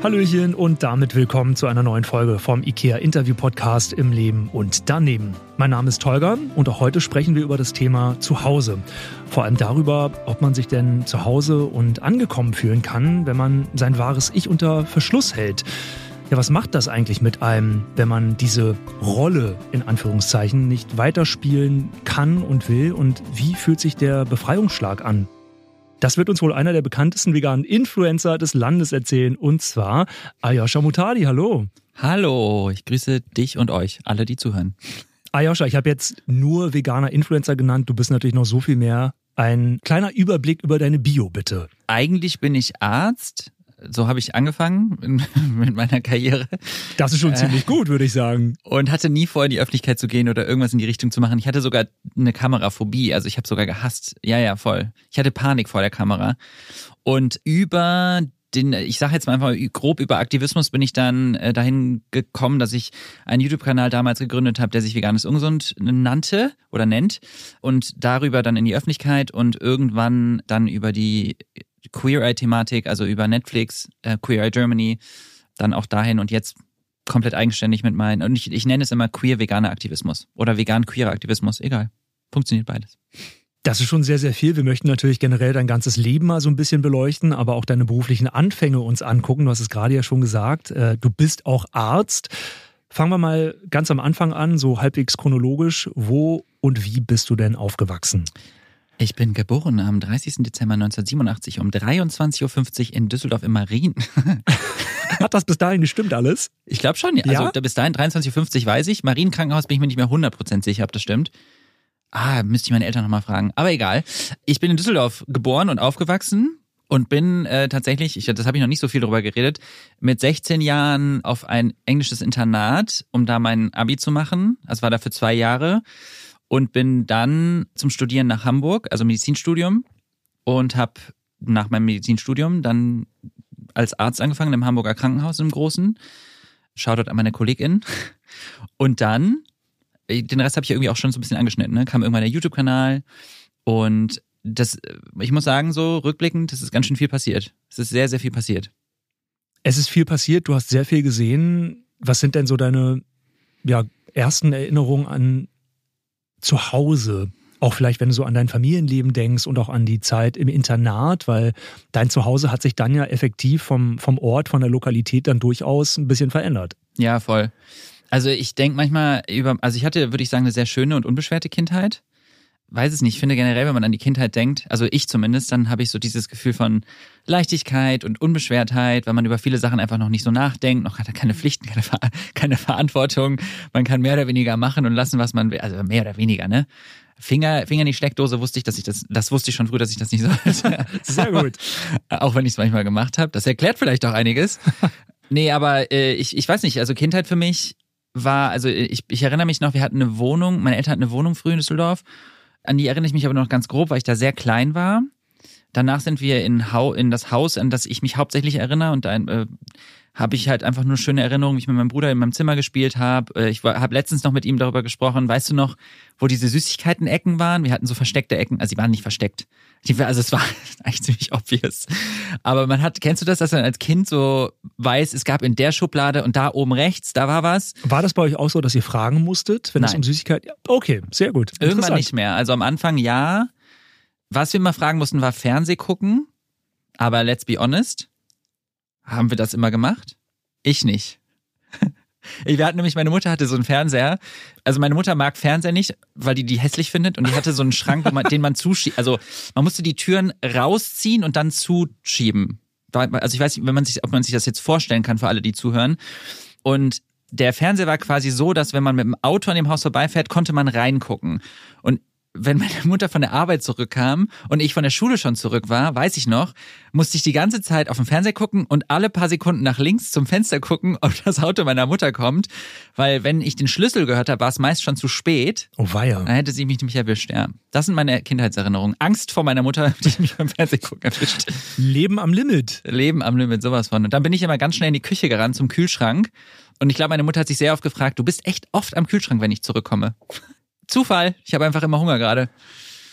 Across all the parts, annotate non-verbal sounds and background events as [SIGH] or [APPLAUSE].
Hallöchen und damit willkommen zu einer neuen Folge vom IKEA Interview Podcast im Leben und daneben. Mein Name ist Tolga und auch heute sprechen wir über das Thema Zuhause. Vor allem darüber, ob man sich denn zu Hause und angekommen fühlen kann, wenn man sein wahres Ich unter Verschluss hält. Ja, was macht das eigentlich mit einem, wenn man diese Rolle in Anführungszeichen nicht weiterspielen kann und will? Und wie fühlt sich der Befreiungsschlag an? Das wird uns wohl einer der bekanntesten veganen Influencer des Landes erzählen, und zwar Ayosha Mutadi. Hallo. Hallo, ich grüße dich und euch, alle, die zuhören. Ayosha, ich habe jetzt nur veganer Influencer genannt. Du bist natürlich noch so viel mehr. Ein kleiner Überblick über deine Bio, bitte. Eigentlich bin ich Arzt, so habe ich angefangen [LAUGHS] mit meiner Karriere. Das ist schon äh, ziemlich gut, würde ich sagen. Und hatte nie vor, in die Öffentlichkeit zu gehen oder irgendwas in die Richtung zu machen. Ich hatte sogar eine Kameraphobie, also ich habe sogar gehasst. Ja, ja, voll. Ich hatte Panik vor der Kamera. Und über den, ich sage jetzt mal einfach grob über Aktivismus bin ich dann äh, dahin gekommen, dass ich einen YouTube-Kanal damals gegründet habe, der sich Veganes Ungesund nannte oder nennt und darüber dann in die Öffentlichkeit und irgendwann dann über die Queer Eye-Thematik, also über Netflix, äh, Queer Eye Germany, dann auch dahin und jetzt komplett eigenständig mit meinen, und ich, ich nenne es immer queer-veganer Aktivismus oder vegan-queerer Aktivismus, egal. Funktioniert beides. Das ist schon sehr, sehr viel. Wir möchten natürlich generell dein ganzes Leben mal so ein bisschen beleuchten, aber auch deine beruflichen Anfänge uns angucken. Du hast es gerade ja schon gesagt. Äh, du bist auch Arzt. Fangen wir mal ganz am Anfang an, so halbwegs chronologisch. Wo und wie bist du denn aufgewachsen? Ich bin geboren am 30. Dezember 1987 um 23.50 Uhr in Düsseldorf im Marien. [LAUGHS] Hat das bis dahin gestimmt alles? Ich glaube schon. Also ja? bis dahin 23.50 Uhr weiß ich. Marienkrankenhaus bin ich mir nicht mehr 100% sicher, ob das stimmt. Ah, müsste ich meine Eltern nochmal fragen. Aber egal. Ich bin in Düsseldorf geboren und aufgewachsen und bin äh, tatsächlich, ich, das habe ich noch nicht so viel darüber geredet, mit 16 Jahren auf ein englisches Internat, um da mein Abi zu machen. Das war da für zwei Jahre und bin dann zum Studieren nach Hamburg, also Medizinstudium und habe nach meinem Medizinstudium dann als Arzt angefangen im Hamburger Krankenhaus im Großen. Shoutout an meine Kollegin. [LAUGHS] Und dann, den Rest habe ich irgendwie auch schon so ein bisschen angeschnitten, ne? kam irgendwann der YouTube-Kanal und das, ich muss sagen, so rückblickend, das ist ganz schön viel passiert. Es ist sehr, sehr viel passiert. Es ist viel passiert, du hast sehr viel gesehen. Was sind denn so deine ja, ersten Erinnerungen an zu Hause? Auch vielleicht, wenn du so an dein Familienleben denkst und auch an die Zeit im Internat, weil dein Zuhause hat sich dann ja effektiv vom, vom Ort, von der Lokalität dann durchaus ein bisschen verändert. Ja, voll. Also ich denke manchmal über, also ich hatte, würde ich sagen, eine sehr schöne und unbeschwerte Kindheit weiß es nicht, ich finde generell, wenn man an die Kindheit denkt, also ich zumindest, dann habe ich so dieses Gefühl von Leichtigkeit und Unbeschwertheit, weil man über viele Sachen einfach noch nicht so nachdenkt, noch hat er keine Pflichten, keine, Ver [LAUGHS] keine Verantwortung, man kann mehr oder weniger machen und lassen, was man will, also mehr oder weniger, ne? Finger, Finger in die Steckdose wusste ich, dass ich das, das wusste ich schon früh, dass ich das nicht sollte. [LAUGHS] Sehr gut. [LAUGHS] auch wenn ich es manchmal gemacht habe. Das erklärt vielleicht auch einiges. nee, aber äh, ich, ich weiß nicht, also Kindheit für mich war, also ich, ich erinnere mich noch, wir hatten eine Wohnung, meine Eltern hatten eine Wohnung früh in Düsseldorf an die erinnere ich mich aber noch ganz grob, weil ich da sehr klein war. Danach sind wir in, Hau in das Haus, an das ich mich hauptsächlich erinnere und dann äh, habe ich halt einfach nur schöne Erinnerungen, wie ich mit meinem Bruder in meinem Zimmer gespielt habe. Äh, ich habe letztens noch mit ihm darüber gesprochen. Weißt du noch, wo diese Süßigkeiten-Ecken waren? Wir hatten so versteckte Ecken, also sie waren nicht versteckt. Also es war [LAUGHS] eigentlich ziemlich obvious. Aber man hat, kennst du das, dass man als Kind so weiß, es gab in der Schublade und da oben rechts, da war was? War das bei euch auch so, dass ihr fragen musstet, wenn Nein. es um Süßigkeiten? Okay, sehr gut. Irgendwann nicht mehr. Also am Anfang ja. Was wir mal fragen mussten, war Fernseh gucken. Aber let's be honest, haben wir das immer gemacht? Ich nicht. [LAUGHS] Wir hatten nämlich, meine Mutter hatte so einen Fernseher. Also meine Mutter mag Fernseher nicht, weil die die hässlich findet. Und die hatte so einen Schrank, man, den man zuschiebt. Also man musste die Türen rausziehen und dann zuschieben. Also ich weiß nicht, wenn man sich, ob man sich das jetzt vorstellen kann für alle, die zuhören. Und der Fernseher war quasi so, dass wenn man mit dem Auto an dem Haus vorbeifährt, konnte man reingucken. Und wenn meine [LAUGHS] Mutter von der Arbeit zurückkam und ich von der Schule schon zurück war, weiß ich noch, musste ich die ganze Zeit auf den Fernseher gucken und alle paar Sekunden nach links zum Fenster gucken, [LAUGHS] ob das Auto meiner Mutter kommt. Weil wenn ich den Schlüssel gehört habe, war es meist schon zu spät. Oh weia. Dann hätte sie mich nämlich erwischt, ja. Das sind meine Kindheitserinnerungen. Angst vor meiner Mutter, [LAUGHS] die mich beim Fernsehen gucken erwischt. Leben am Limit. Leben am Limit, sowas von. Und dann bin ich immer ganz schnell in die Küche gerannt zum Kühlschrank. Und ich glaube, meine Mutter hat sich sehr oft gefragt, du bist echt oft am Kühlschrank, wenn ich zurückkomme. Zufall. Ich habe einfach immer Hunger gerade.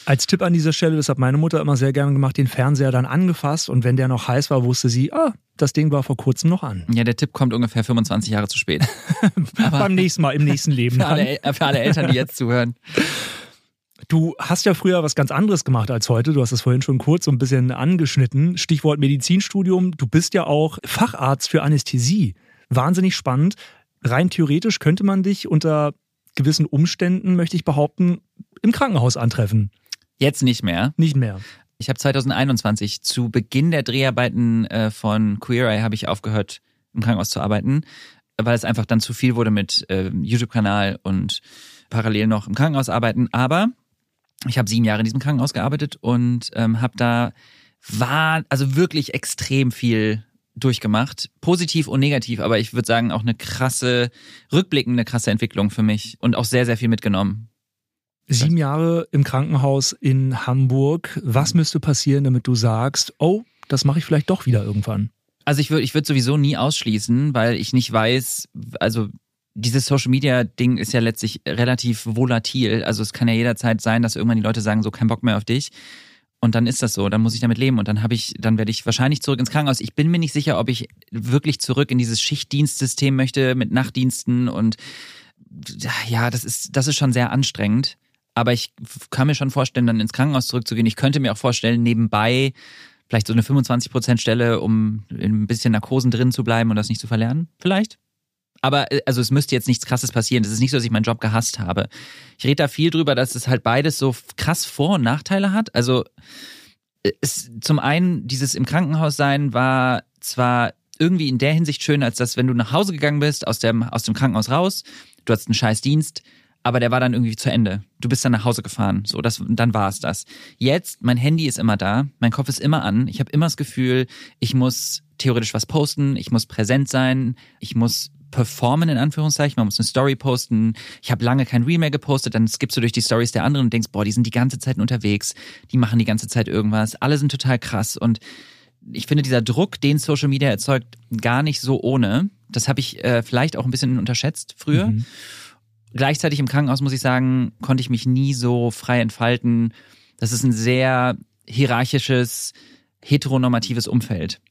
Als Tipp an dieser Stelle, das hat meine Mutter immer sehr gerne gemacht, den Fernseher dann angefasst und wenn der noch heiß war, wusste sie, ah, das Ding war vor kurzem noch an. Ja, der Tipp kommt ungefähr 25 Jahre zu spät. [LAUGHS] Beim nächsten Mal, im nächsten Leben. [LAUGHS] Für alle, für alle Eltern, die jetzt zuhören. Du hast ja früher was ganz anderes gemacht als heute. Du hast es vorhin schon kurz so ein bisschen angeschnitten. Stichwort Medizinstudium. Du bist ja auch Facharzt für Anästhesie. Wahnsinnig spannend. Rein theoretisch könnte man dich unter gewissen Umständen, möchte ich behaupten, im Krankenhaus antreffen. Jetzt nicht mehr. Nicht mehr. Ich habe 2021 zu Beginn der Dreharbeiten äh, von Queer Eye habe ich aufgehört, im Krankenhaus zu arbeiten, weil es einfach dann zu viel wurde mit äh, YouTube-Kanal und parallel noch im Krankenhaus arbeiten. Aber ich habe sieben Jahre in diesem Krankenhaus gearbeitet und ähm, habe da war also wirklich extrem viel durchgemacht, positiv und negativ, aber ich würde sagen auch eine krasse, rückblickende krasse Entwicklung für mich und auch sehr, sehr viel mitgenommen. Sieben Jahre im Krankenhaus in Hamburg. Was müsste passieren, damit du sagst, oh, das mache ich vielleicht doch wieder irgendwann? Also ich würde ich würde sowieso nie ausschließen, weil ich nicht weiß, also dieses Social Media Ding ist ja letztlich relativ volatil. Also es kann ja jederzeit sein, dass irgendwann die Leute sagen, so kein Bock mehr auf dich. Und dann ist das so, dann muss ich damit leben und dann habe ich, dann werde ich wahrscheinlich zurück ins Krankenhaus. Ich bin mir nicht sicher, ob ich wirklich zurück in dieses Schichtdienstsystem möchte mit Nachtdiensten und ja, das ist, das ist schon sehr anstrengend. Aber ich kann mir schon vorstellen, dann ins Krankenhaus zurückzugehen. Ich könnte mir auch vorstellen, nebenbei vielleicht so eine 25% Stelle, um ein bisschen Narkosen drin zu bleiben und das nicht zu verlernen. Vielleicht. Aber äh, also es müsste jetzt nichts krasses passieren. Es ist nicht so, dass ich meinen Job gehasst habe. Ich rede da viel drüber, dass es halt beides so krass Vor- und Nachteile hat. Also äh, es, zum einen, dieses im Krankenhaus sein war zwar irgendwie in der Hinsicht schön, als dass wenn du nach Hause gegangen bist, aus dem, aus dem Krankenhaus raus, du hattest einen scheiß Dienst, aber der war dann irgendwie zu Ende. Du bist dann nach Hause gefahren. So, das, dann war es das. Jetzt, mein Handy ist immer da, mein Kopf ist immer an. Ich habe immer das Gefühl, ich muss theoretisch was posten, ich muss präsent sein, ich muss performen, in Anführungszeichen. Man muss eine Story posten. Ich habe lange kein Reel mehr gepostet, dann skippst du durch die Stories der anderen und denkst, boah, die sind die ganze Zeit unterwegs, die machen die ganze Zeit irgendwas, alle sind total krass. Und ich finde, dieser Druck, den Social Media erzeugt, gar nicht so ohne. Das habe ich äh, vielleicht auch ein bisschen unterschätzt früher. Mhm. Gleichzeitig im Krankenhaus, muss ich sagen, konnte ich mich nie so frei entfalten. Das ist ein sehr hierarchisches, heteronormatives Umfeld.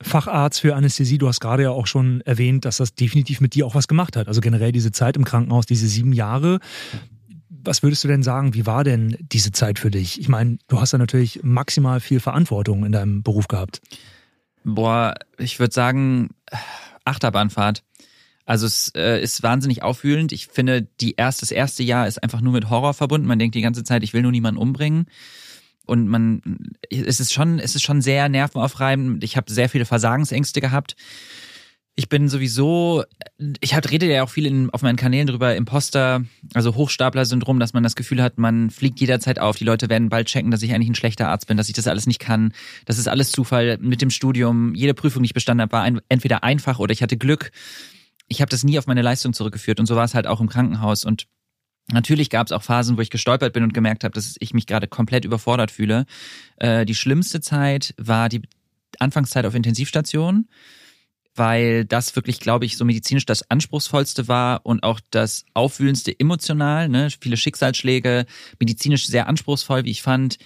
Facharzt für Anästhesie, du hast gerade ja auch schon erwähnt, dass das definitiv mit dir auch was gemacht hat. Also generell diese Zeit im Krankenhaus, diese sieben Jahre. Was würdest du denn sagen, wie war denn diese Zeit für dich? Ich meine, du hast ja natürlich maximal viel Verantwortung in deinem Beruf gehabt. Boah, ich würde sagen, Achterbahnfahrt. Also es äh, ist wahnsinnig aufwühlend. Ich finde, die erst, das erste Jahr ist einfach nur mit Horror verbunden. Man denkt die ganze Zeit, ich will nur niemanden umbringen. Und man, es ist schon, es ist schon sehr nervenaufreibend. Ich habe sehr viele Versagensängste gehabt. Ich bin sowieso, ich hab, rede ja auch viel in, auf meinen Kanälen drüber, Imposter, also Hochstapler-Syndrom, dass man das Gefühl hat, man fliegt jederzeit auf. Die Leute werden bald checken, dass ich eigentlich ein schlechter Arzt bin, dass ich das alles nicht kann. Das ist alles Zufall. Mit dem Studium, jede Prüfung, die ich bestanden habe, war ein, entweder einfach oder ich hatte Glück ich habe das nie auf meine Leistung zurückgeführt und so war es halt auch im Krankenhaus und Natürlich gab es auch Phasen, wo ich gestolpert bin und gemerkt habe, dass ich mich gerade komplett überfordert fühle. Äh, die schlimmste Zeit war die Anfangszeit auf Intensivstation, weil das wirklich, glaube ich, so medizinisch das anspruchsvollste war und auch das aufwühlendste emotional. Ne? Viele Schicksalsschläge, medizinisch sehr anspruchsvoll, wie ich fand.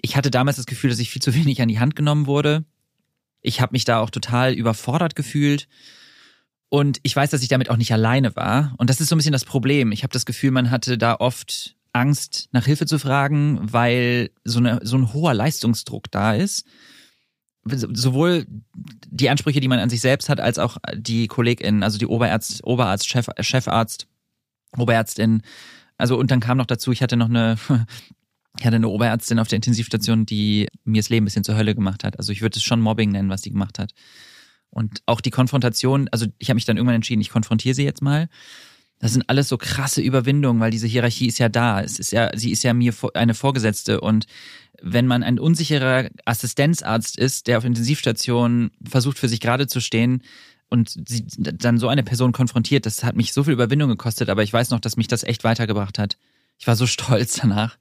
Ich hatte damals das Gefühl, dass ich viel zu wenig an die Hand genommen wurde. Ich habe mich da auch total überfordert gefühlt. Und ich weiß, dass ich damit auch nicht alleine war. Und das ist so ein bisschen das Problem. Ich habe das Gefühl, man hatte da oft Angst, nach Hilfe zu fragen, weil so, eine, so ein hoher Leistungsdruck da ist. Sowohl die Ansprüche, die man an sich selbst hat, als auch die KollegInnen, also die Oberärzt, Oberarzt, Chef, Chefarzt, Oberärztin. Also, und dann kam noch dazu, ich hatte noch eine, [LAUGHS] ich hatte eine Oberärztin auf der Intensivstation, die mir das Leben ein bisschen zur Hölle gemacht hat. Also ich würde es schon Mobbing nennen, was die gemacht hat. Und auch die Konfrontation, also ich habe mich dann irgendwann entschieden, ich konfrontiere sie jetzt mal. Das sind alles so krasse Überwindungen, weil diese Hierarchie ist ja da. Es ist ja, sie ist ja mir eine Vorgesetzte und wenn man ein unsicherer Assistenzarzt ist, der auf Intensivstation versucht für sich gerade zu stehen und sie dann so eine Person konfrontiert, das hat mich so viel Überwindung gekostet, aber ich weiß noch, dass mich das echt weitergebracht hat. Ich war so [LAUGHS] stolz danach.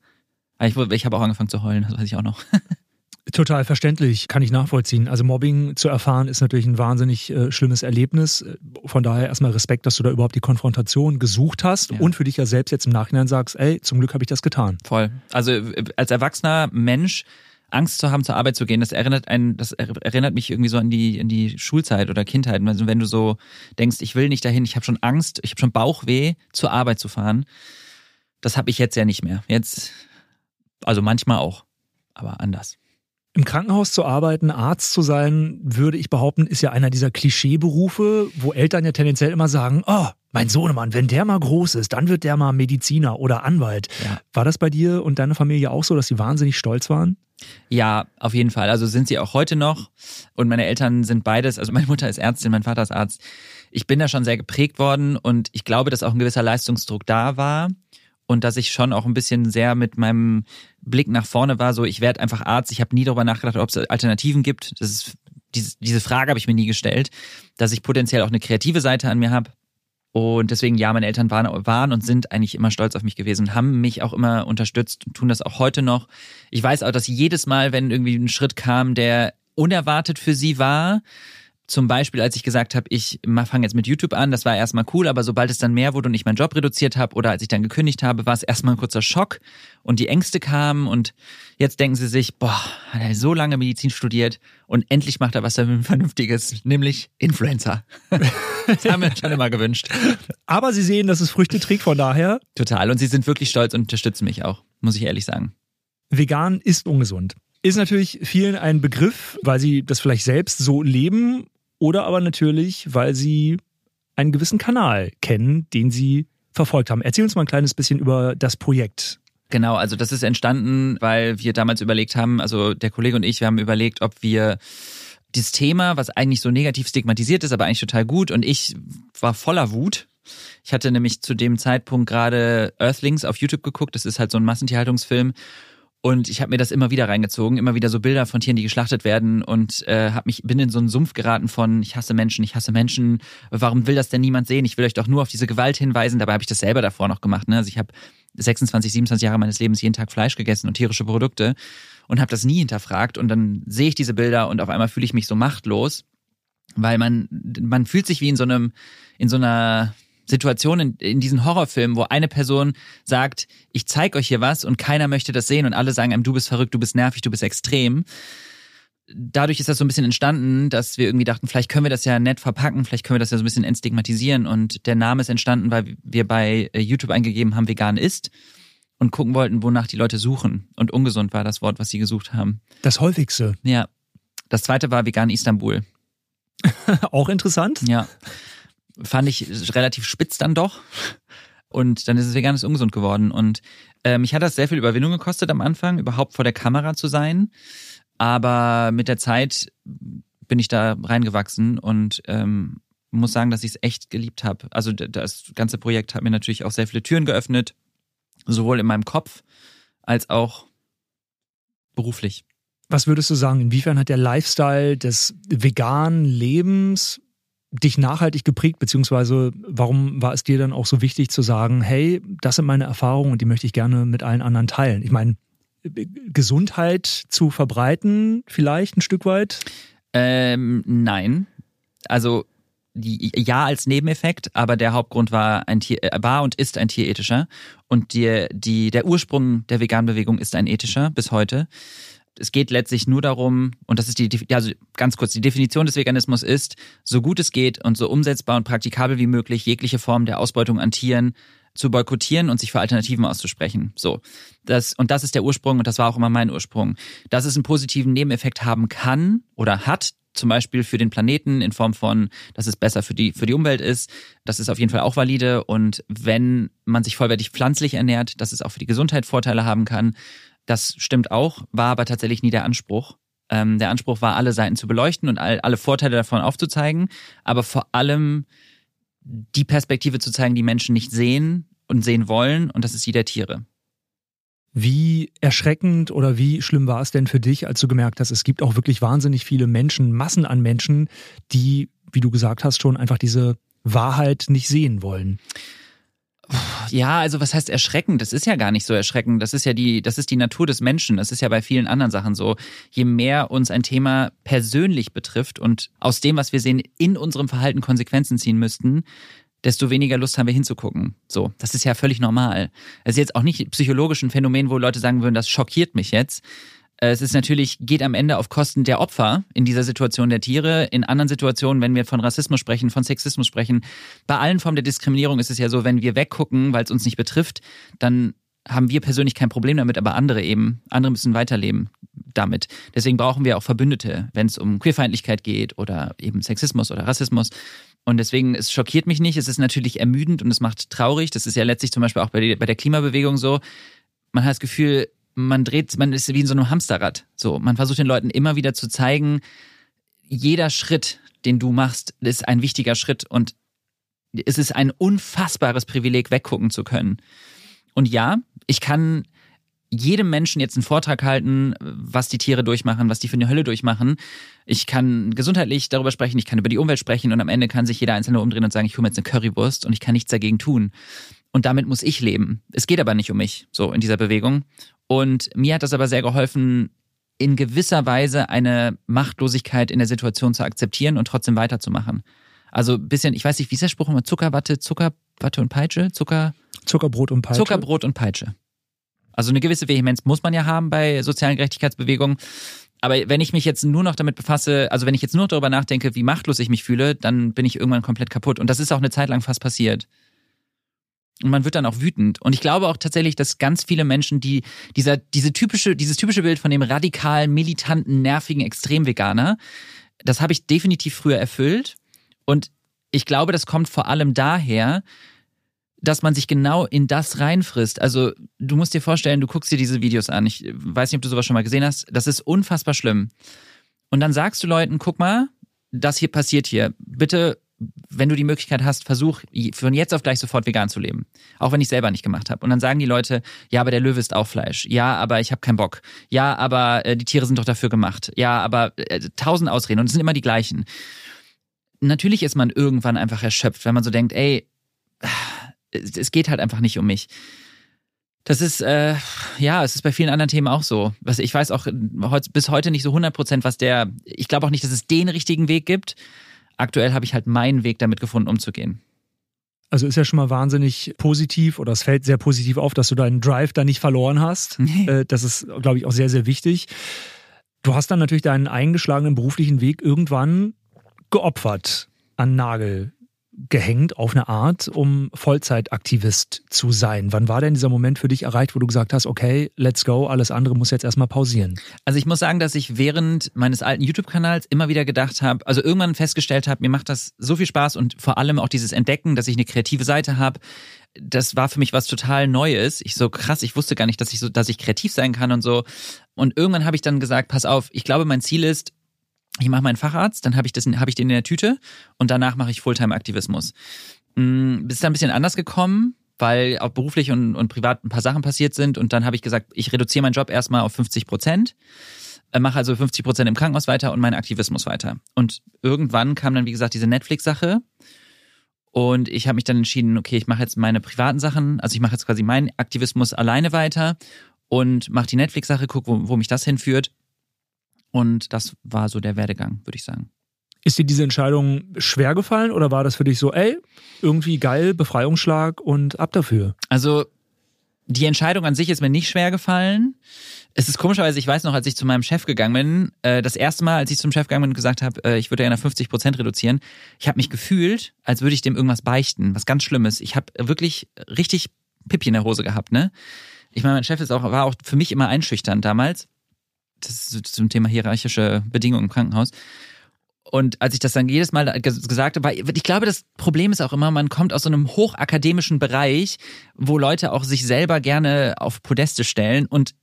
Ich, ich habe auch angefangen zu heulen, das weiß ich auch noch. [LAUGHS] Total verständlich, kann ich nachvollziehen. Also Mobbing zu erfahren ist natürlich ein wahnsinnig äh, schlimmes Erlebnis. Von daher erstmal Respekt, dass du da überhaupt die Konfrontation gesucht hast ja. und für dich ja selbst jetzt im Nachhinein sagst, ey, zum Glück habe ich das getan. Voll. Also als erwachsener Mensch Angst zu haben, zur Arbeit zu gehen, das erinnert einen, das erinnert mich irgendwie so an die, an die Schulzeit oder Kindheit. Also wenn du so denkst, ich will nicht dahin, ich habe schon Angst, ich habe schon Bauchweh, zur Arbeit zu fahren. Das habe ich jetzt ja nicht mehr. Jetzt, also manchmal auch, aber anders. Im Krankenhaus zu arbeiten, Arzt zu sein, würde ich behaupten, ist ja einer dieser Klischeeberufe, wo Eltern ja tendenziell immer sagen, oh, mein Sohnemann, wenn der mal groß ist, dann wird der mal Mediziner oder Anwalt. Ja. War das bei dir und deiner Familie auch so, dass sie wahnsinnig stolz waren? Ja, auf jeden Fall. Also sind sie auch heute noch. Und meine Eltern sind beides, also meine Mutter ist Ärztin, mein Vater ist Arzt. Ich bin da schon sehr geprägt worden und ich glaube, dass auch ein gewisser Leistungsdruck da war und dass ich schon auch ein bisschen sehr mit meinem Blick nach vorne war, so ich werde einfach Arzt. Ich habe nie darüber nachgedacht, ob es Alternativen gibt. Das ist diese, diese Frage habe ich mir nie gestellt, dass ich potenziell auch eine kreative Seite an mir habe. Und deswegen, ja, meine Eltern waren, waren und sind eigentlich immer stolz auf mich gewesen, haben mich auch immer unterstützt und tun das auch heute noch. Ich weiß auch, dass jedes Mal, wenn irgendwie ein Schritt kam, der unerwartet für sie war, zum Beispiel, als ich gesagt habe, ich fange jetzt mit YouTube an, das war erstmal cool, aber sobald es dann mehr wurde und ich meinen Job reduziert habe oder als ich dann gekündigt habe, war es erstmal ein kurzer Schock und die Ängste kamen und jetzt denken sie sich, boah, hat er so lange Medizin studiert und endlich macht er was Vernünftiges, nämlich Influencer. [LAUGHS] das haben wir schon immer gewünscht. Aber sie sehen, dass es Früchte trägt, von daher. Total und sie sind wirklich stolz und unterstützen mich auch, muss ich ehrlich sagen. Vegan ist ungesund ist natürlich vielen ein Begriff, weil sie das vielleicht selbst so leben oder aber natürlich, weil sie einen gewissen Kanal kennen, den sie verfolgt haben. Erzähl uns mal ein kleines bisschen über das Projekt. Genau, also das ist entstanden, weil wir damals überlegt haben, also der Kollege und ich, wir haben überlegt, ob wir dieses Thema, was eigentlich so negativ stigmatisiert ist, aber eigentlich total gut und ich war voller Wut. Ich hatte nämlich zu dem Zeitpunkt gerade Earthlings auf YouTube geguckt, das ist halt so ein Massentierhaltungsfilm und ich habe mir das immer wieder reingezogen, immer wieder so Bilder von Tieren, die geschlachtet werden und äh, hab mich bin in so einen Sumpf geraten von ich hasse Menschen, ich hasse Menschen. Warum will das denn niemand sehen? Ich will euch doch nur auf diese Gewalt hinweisen. Dabei habe ich das selber davor noch gemacht. Ne? Also ich habe 26, 27 Jahre meines Lebens jeden Tag Fleisch gegessen und tierische Produkte und habe das nie hinterfragt. Und dann sehe ich diese Bilder und auf einmal fühle ich mich so machtlos, weil man man fühlt sich wie in so einem in so einer Situationen in, in diesen Horrorfilmen, wo eine Person sagt, ich zeig euch hier was und keiner möchte das sehen und alle sagen einem, du bist verrückt, du bist nervig, du bist extrem. Dadurch ist das so ein bisschen entstanden, dass wir irgendwie dachten, vielleicht können wir das ja nett verpacken, vielleicht können wir das ja so ein bisschen entstigmatisieren und der Name ist entstanden, weil wir bei äh, YouTube eingegeben haben, vegan ist und gucken wollten, wonach die Leute suchen. Und ungesund war das Wort, was sie gesucht haben. Das häufigste. Ja. Das zweite war vegan Istanbul. [LAUGHS] Auch interessant. Ja fand ich relativ spitz dann doch. Und dann ist es veganes ungesund geworden. Und äh, mich hat das sehr viel Überwindung gekostet am Anfang, überhaupt vor der Kamera zu sein. Aber mit der Zeit bin ich da reingewachsen und ähm, muss sagen, dass ich es echt geliebt habe. Also das ganze Projekt hat mir natürlich auch sehr viele Türen geöffnet, sowohl in meinem Kopf als auch beruflich. Was würdest du sagen, inwiefern hat der Lifestyle des veganen Lebens dich nachhaltig geprägt, beziehungsweise warum war es dir dann auch so wichtig zu sagen, hey, das sind meine Erfahrungen und die möchte ich gerne mit allen anderen teilen? Ich meine, Gesundheit zu verbreiten, vielleicht ein Stück weit? Ähm, nein. Also ja als Nebeneffekt, aber der Hauptgrund war ein Tier, äh, war und ist ein tierethischer. Und die, die, der Ursprung der Veganbewegung ist ein ethischer bis heute es geht letztlich nur darum, und das ist die, also ganz kurz, die Definition des Veganismus ist, so gut es geht und so umsetzbar und praktikabel wie möglich jegliche Form der Ausbeutung an Tieren zu boykottieren und sich für Alternativen auszusprechen. So. Das, und das ist der Ursprung und das war auch immer mein Ursprung. Dass es einen positiven Nebeneffekt haben kann oder hat, zum Beispiel für den Planeten in Form von, dass es besser für die, für die Umwelt ist. Das ist auf jeden Fall auch valide. Und wenn man sich vollwertig pflanzlich ernährt, dass es auch für die Gesundheit Vorteile haben kann. Das stimmt auch, war aber tatsächlich nie der Anspruch. Ähm, der Anspruch war, alle Seiten zu beleuchten und all, alle Vorteile davon aufzuzeigen, aber vor allem die Perspektive zu zeigen, die Menschen nicht sehen und sehen wollen, und das ist die der Tiere. Wie erschreckend oder wie schlimm war es denn für dich, als du gemerkt hast, es gibt auch wirklich wahnsinnig viele Menschen, Massen an Menschen, die, wie du gesagt hast, schon einfach diese Wahrheit nicht sehen wollen? Ja, also was heißt erschreckend? Das ist ja gar nicht so erschreckend. Das ist ja die, das ist die Natur des Menschen. Das ist ja bei vielen anderen Sachen so. Je mehr uns ein Thema persönlich betrifft und aus dem, was wir sehen, in unserem Verhalten Konsequenzen ziehen müssten, desto weniger Lust haben wir hinzugucken. So, das ist ja völlig normal. Es ist jetzt auch nicht psychologisch ein Phänomen, wo Leute sagen würden, das schockiert mich jetzt. Äh, es ist natürlich, geht am Ende auf Kosten der Opfer in dieser Situation der Tiere. In anderen Situationen, wenn wir von Rassismus sprechen, von Sexismus sprechen, bei allen Formen der Diskriminierung ist es ja so, wenn wir weggucken, weil es uns nicht betrifft, dann haben wir persönlich kein Problem damit, aber andere eben, andere müssen weiterleben damit. Deswegen brauchen wir auch Verbündete, wenn es um Queerfeindlichkeit geht oder eben Sexismus oder Rassismus. Und deswegen, es schockiert mich nicht. Es ist natürlich ermüdend und es macht traurig. Das ist ja letztlich zum Beispiel auch bei, der Klimabewegung so. Man hat das Gefühl, man dreht, man ist wie in so einem Hamsterrad. So, man versucht den Leuten immer wieder zu zeigen, jeder Schritt, den du machst, ist ein wichtiger Schritt und es ist ein unfassbares Privileg, weggucken zu können. Und ja, ich kann jedem Menschen jetzt einen Vortrag halten, was die Tiere durchmachen, was die für eine Hölle durchmachen. Ich kann gesundheitlich darüber sprechen, ich kann über die Umwelt sprechen und am Ende kann sich jeder Einzelne umdrehen und sagen, ich hole mir jetzt eine Currywurst und ich kann nichts dagegen tun. Und damit muss ich leben. Es geht aber nicht um mich, so in dieser Bewegung. Und mir hat das aber sehr geholfen, in gewisser Weise eine Machtlosigkeit in der Situation zu akzeptieren und trotzdem weiterzumachen. Also ein bisschen, ich weiß nicht, wie ist der Spruch immer? Zuckerwatte, Zuckerwatte und Peitsche? Zucker. Zuckerbrot und Peitsche. Zuckerbrot und Peitsche. Also eine gewisse Vehemenz muss man ja haben bei sozialen Gerechtigkeitsbewegungen. Aber wenn ich mich jetzt nur noch damit befasse, also wenn ich jetzt nur darüber nachdenke, wie machtlos ich mich fühle, dann bin ich irgendwann komplett kaputt. Und das ist auch eine Zeit lang fast passiert. Und man wird dann auch wütend. Und ich glaube auch tatsächlich, dass ganz viele Menschen, die dieser, diese typische, dieses typische Bild von dem radikalen, militanten, nervigen Extremveganer, das habe ich definitiv früher erfüllt. Und ich glaube, das kommt vor allem daher, dass man sich genau in das reinfrisst. Also du musst dir vorstellen, du guckst dir diese Videos an. Ich weiß nicht, ob du sowas schon mal gesehen hast. Das ist unfassbar schlimm. Und dann sagst du Leuten, guck mal, das hier passiert hier. Bitte wenn du die Möglichkeit hast, versuch von jetzt auf gleich sofort vegan zu leben. Auch wenn ich selber nicht gemacht habe. Und dann sagen die Leute, ja, aber der Löwe ist auch Fleisch. Ja, aber ich habe keinen Bock. Ja, aber äh, die Tiere sind doch dafür gemacht. Ja, aber äh, tausend Ausreden und es sind immer die gleichen. Natürlich ist man irgendwann einfach erschöpft, wenn man so denkt, ey, es geht halt einfach nicht um mich. Das ist, äh, ja, es ist bei vielen anderen Themen auch so. Was ich weiß auch bis heute nicht so 100 Prozent, was der, ich glaube auch nicht, dass es den richtigen Weg gibt aktuell habe ich halt meinen Weg damit gefunden, umzugehen. Also ist ja schon mal wahnsinnig positiv oder es fällt sehr positiv auf, dass du deinen Drive da nicht verloren hast. [LAUGHS] Nee. Das ist, glaube ich, auch sehr, sehr wichtig. Du hast dann natürlich deinen eingeschlagenen beruflichen Weg irgendwann geopfert an Nagel gehängt auf eine Art, um Vollzeitaktivist zu sein. Wann war denn dieser Moment für dich erreicht, wo du gesagt hast, okay, let's go, alles andere muss jetzt erstmal pausieren? Also ich muss sagen, dass ich während meines alten YouTube-Kanals immer wieder gedacht habe, also irgendwann festgestellt habe, mir macht das so viel Spaß und vor allem auch dieses Entdecken, dass ich eine kreative Seite habe. Das war für mich was total Neues. Ich so krass, ich wusste gar nicht, dass ich so, dass ich kreativ sein kann und so. Und irgendwann habe ich dann gesagt, pass auf, ich glaube, mein Ziel ist, ich mache meinen Facharzt, dann habe ich, hab ich den in der Tüte und danach mache ich Fulltime-Aktivismus. Mm, ist dann ein bisschen anders gekommen, weil auch beruflich und, und privat ein paar Sachen passiert sind und dann habe ich gesagt, ich reduziere meinen Job erstmal auf 50 Prozent, äh, mache also 50 Prozent im Krankenhaus weiter und meinen Aktivismus weiter. Und irgendwann kam dann, wie gesagt, diese Netflix-Sache und ich habe mich dann entschieden, okay, ich mache jetzt meine privaten Sachen, also ich mache jetzt quasi meinen Aktivismus alleine weiter und mache die Netflix-Sache, guck, wo, wo mich das hinführt und das war so der Werdegang, würde ich sagen. Ist dir diese Entscheidung schwer gefallen oder war das für dich so, ey, irgendwie geil, Befreiungsschlag und ab dafür? Also die Entscheidung an sich ist mir nicht schwer gefallen. Es ist komischerweise, ich weiß noch, als ich zu meinem Chef gegangen bin, äh, das erste Mal, als ich zum Chef gegangen bin und gesagt habe, äh, ich würde gerne 50 Prozent reduzieren, ich habe mich gefühlt, als würde ich dem irgendwas beichten, was ganz Schlimmes. Ich habe wirklich richtig Pippi in der Hose gehabt, ne? Ich meine, mein Chef ist auch, war auch für mich immer einschüchternd damals das ist zum Thema hierarchische Bedingungen im Krankenhaus. Und als ich das dann jedes Mal gesagt habe, ich glaube, das Problem ist auch immer, man kommt aus so einem hochakademischen Bereich, wo Leute auch sich selber gerne auf Podeste stellen und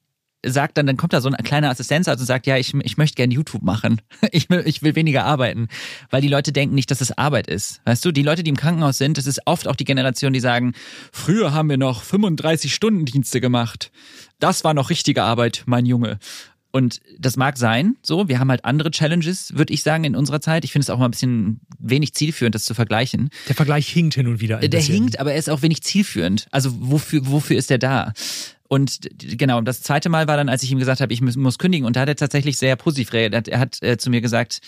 sagt dann, dann kommt da so ein kleiner Assistenzarzt und sagt, ja, ich, ich möchte gerne YouTube machen. [LAUGHS] Ich will, ich will weniger arbeiten. Weil die Leute denken nicht, dass es Arbeit ist. Weißt du, die Leute, die im Krankenhaus sind, das ist oft auch die Generation, die sagen, früher haben wir noch 35 Stunden Dienste gemacht. Das war noch richtige Arbeit, mein Junge. Und das mag sein, so. Wir haben halt andere Challenges, würde ich sagen, in unserer Zeit. Ich finde es auch mal ein bisschen wenig zielführend, das zu vergleichen. Der Vergleich hinkt hin und wieder. Der bisschen. hinkt, aber er ist auch wenig zielführend. Also wofür, wofür ist er da? Und genau, das zweite Mal war dann, als ich ihm gesagt habe, ich muss, muss kündigen. Und da hat er tatsächlich sehr positiv reagiert. Er hat äh, zu mir gesagt,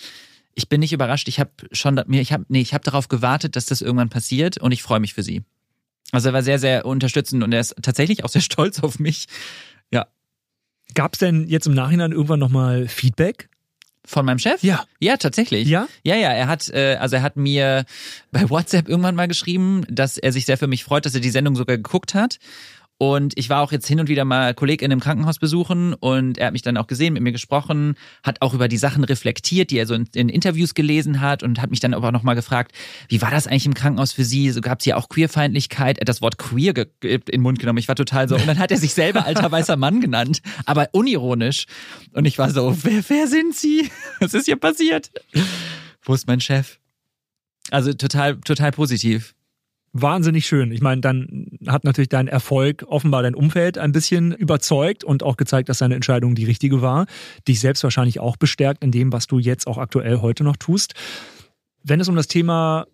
ich bin nicht überrascht. Ich habe schon mir, ich habe, nee, ich habe darauf gewartet, dass das irgendwann passiert und ich freue mich für sie. Also er war sehr, sehr unterstützend und er ist tatsächlich auch sehr [LAUGHS] stolz auf mich. Gab es denn jetzt im Nachhinein irgendwann nochmal Feedback? Von meinem Chef? Ja. Ja, tatsächlich. Ja? Ja, ja, er hat, äh, also er hat mir bei WhatsApp irgendwann mal geschrieben, dass er sich sehr für mich freut, dass er die Sendung sogar geguckt hat und ich war auch jetzt hin und wieder mal Kollegin im Krankenhaus besuchen und er hat mich dann auch gesehen, mit mir gesprochen, hat auch über die Sachen reflektiert, die er so in, in Interviews gelesen hat und hat mich dann aber auch nochmal gefragt, wie war das eigentlich im Krankenhaus für Sie? So gab es hier auch Queerfeindlichkeit? Er hat das Wort queer in den Mund genommen. Ich war total so. Und dann hat er sich selber alter weißer Mann genannt, aber unironisch. Und ich war so, wer, wer sind Sie? Was ist hier passiert? Wo ist mein Chef? Also total, total positiv wahnsinnig schön. Ich meine, dann hat natürlich dein Erfolg offenbar dein Umfeld ein bisschen überzeugt und auch gezeigt, dass deine Entscheidung die richtige war. Dich selbst wahrscheinlich auch bestärkt in dem, was du jetzt auch aktuell heute noch tust. Wenn es um das Thema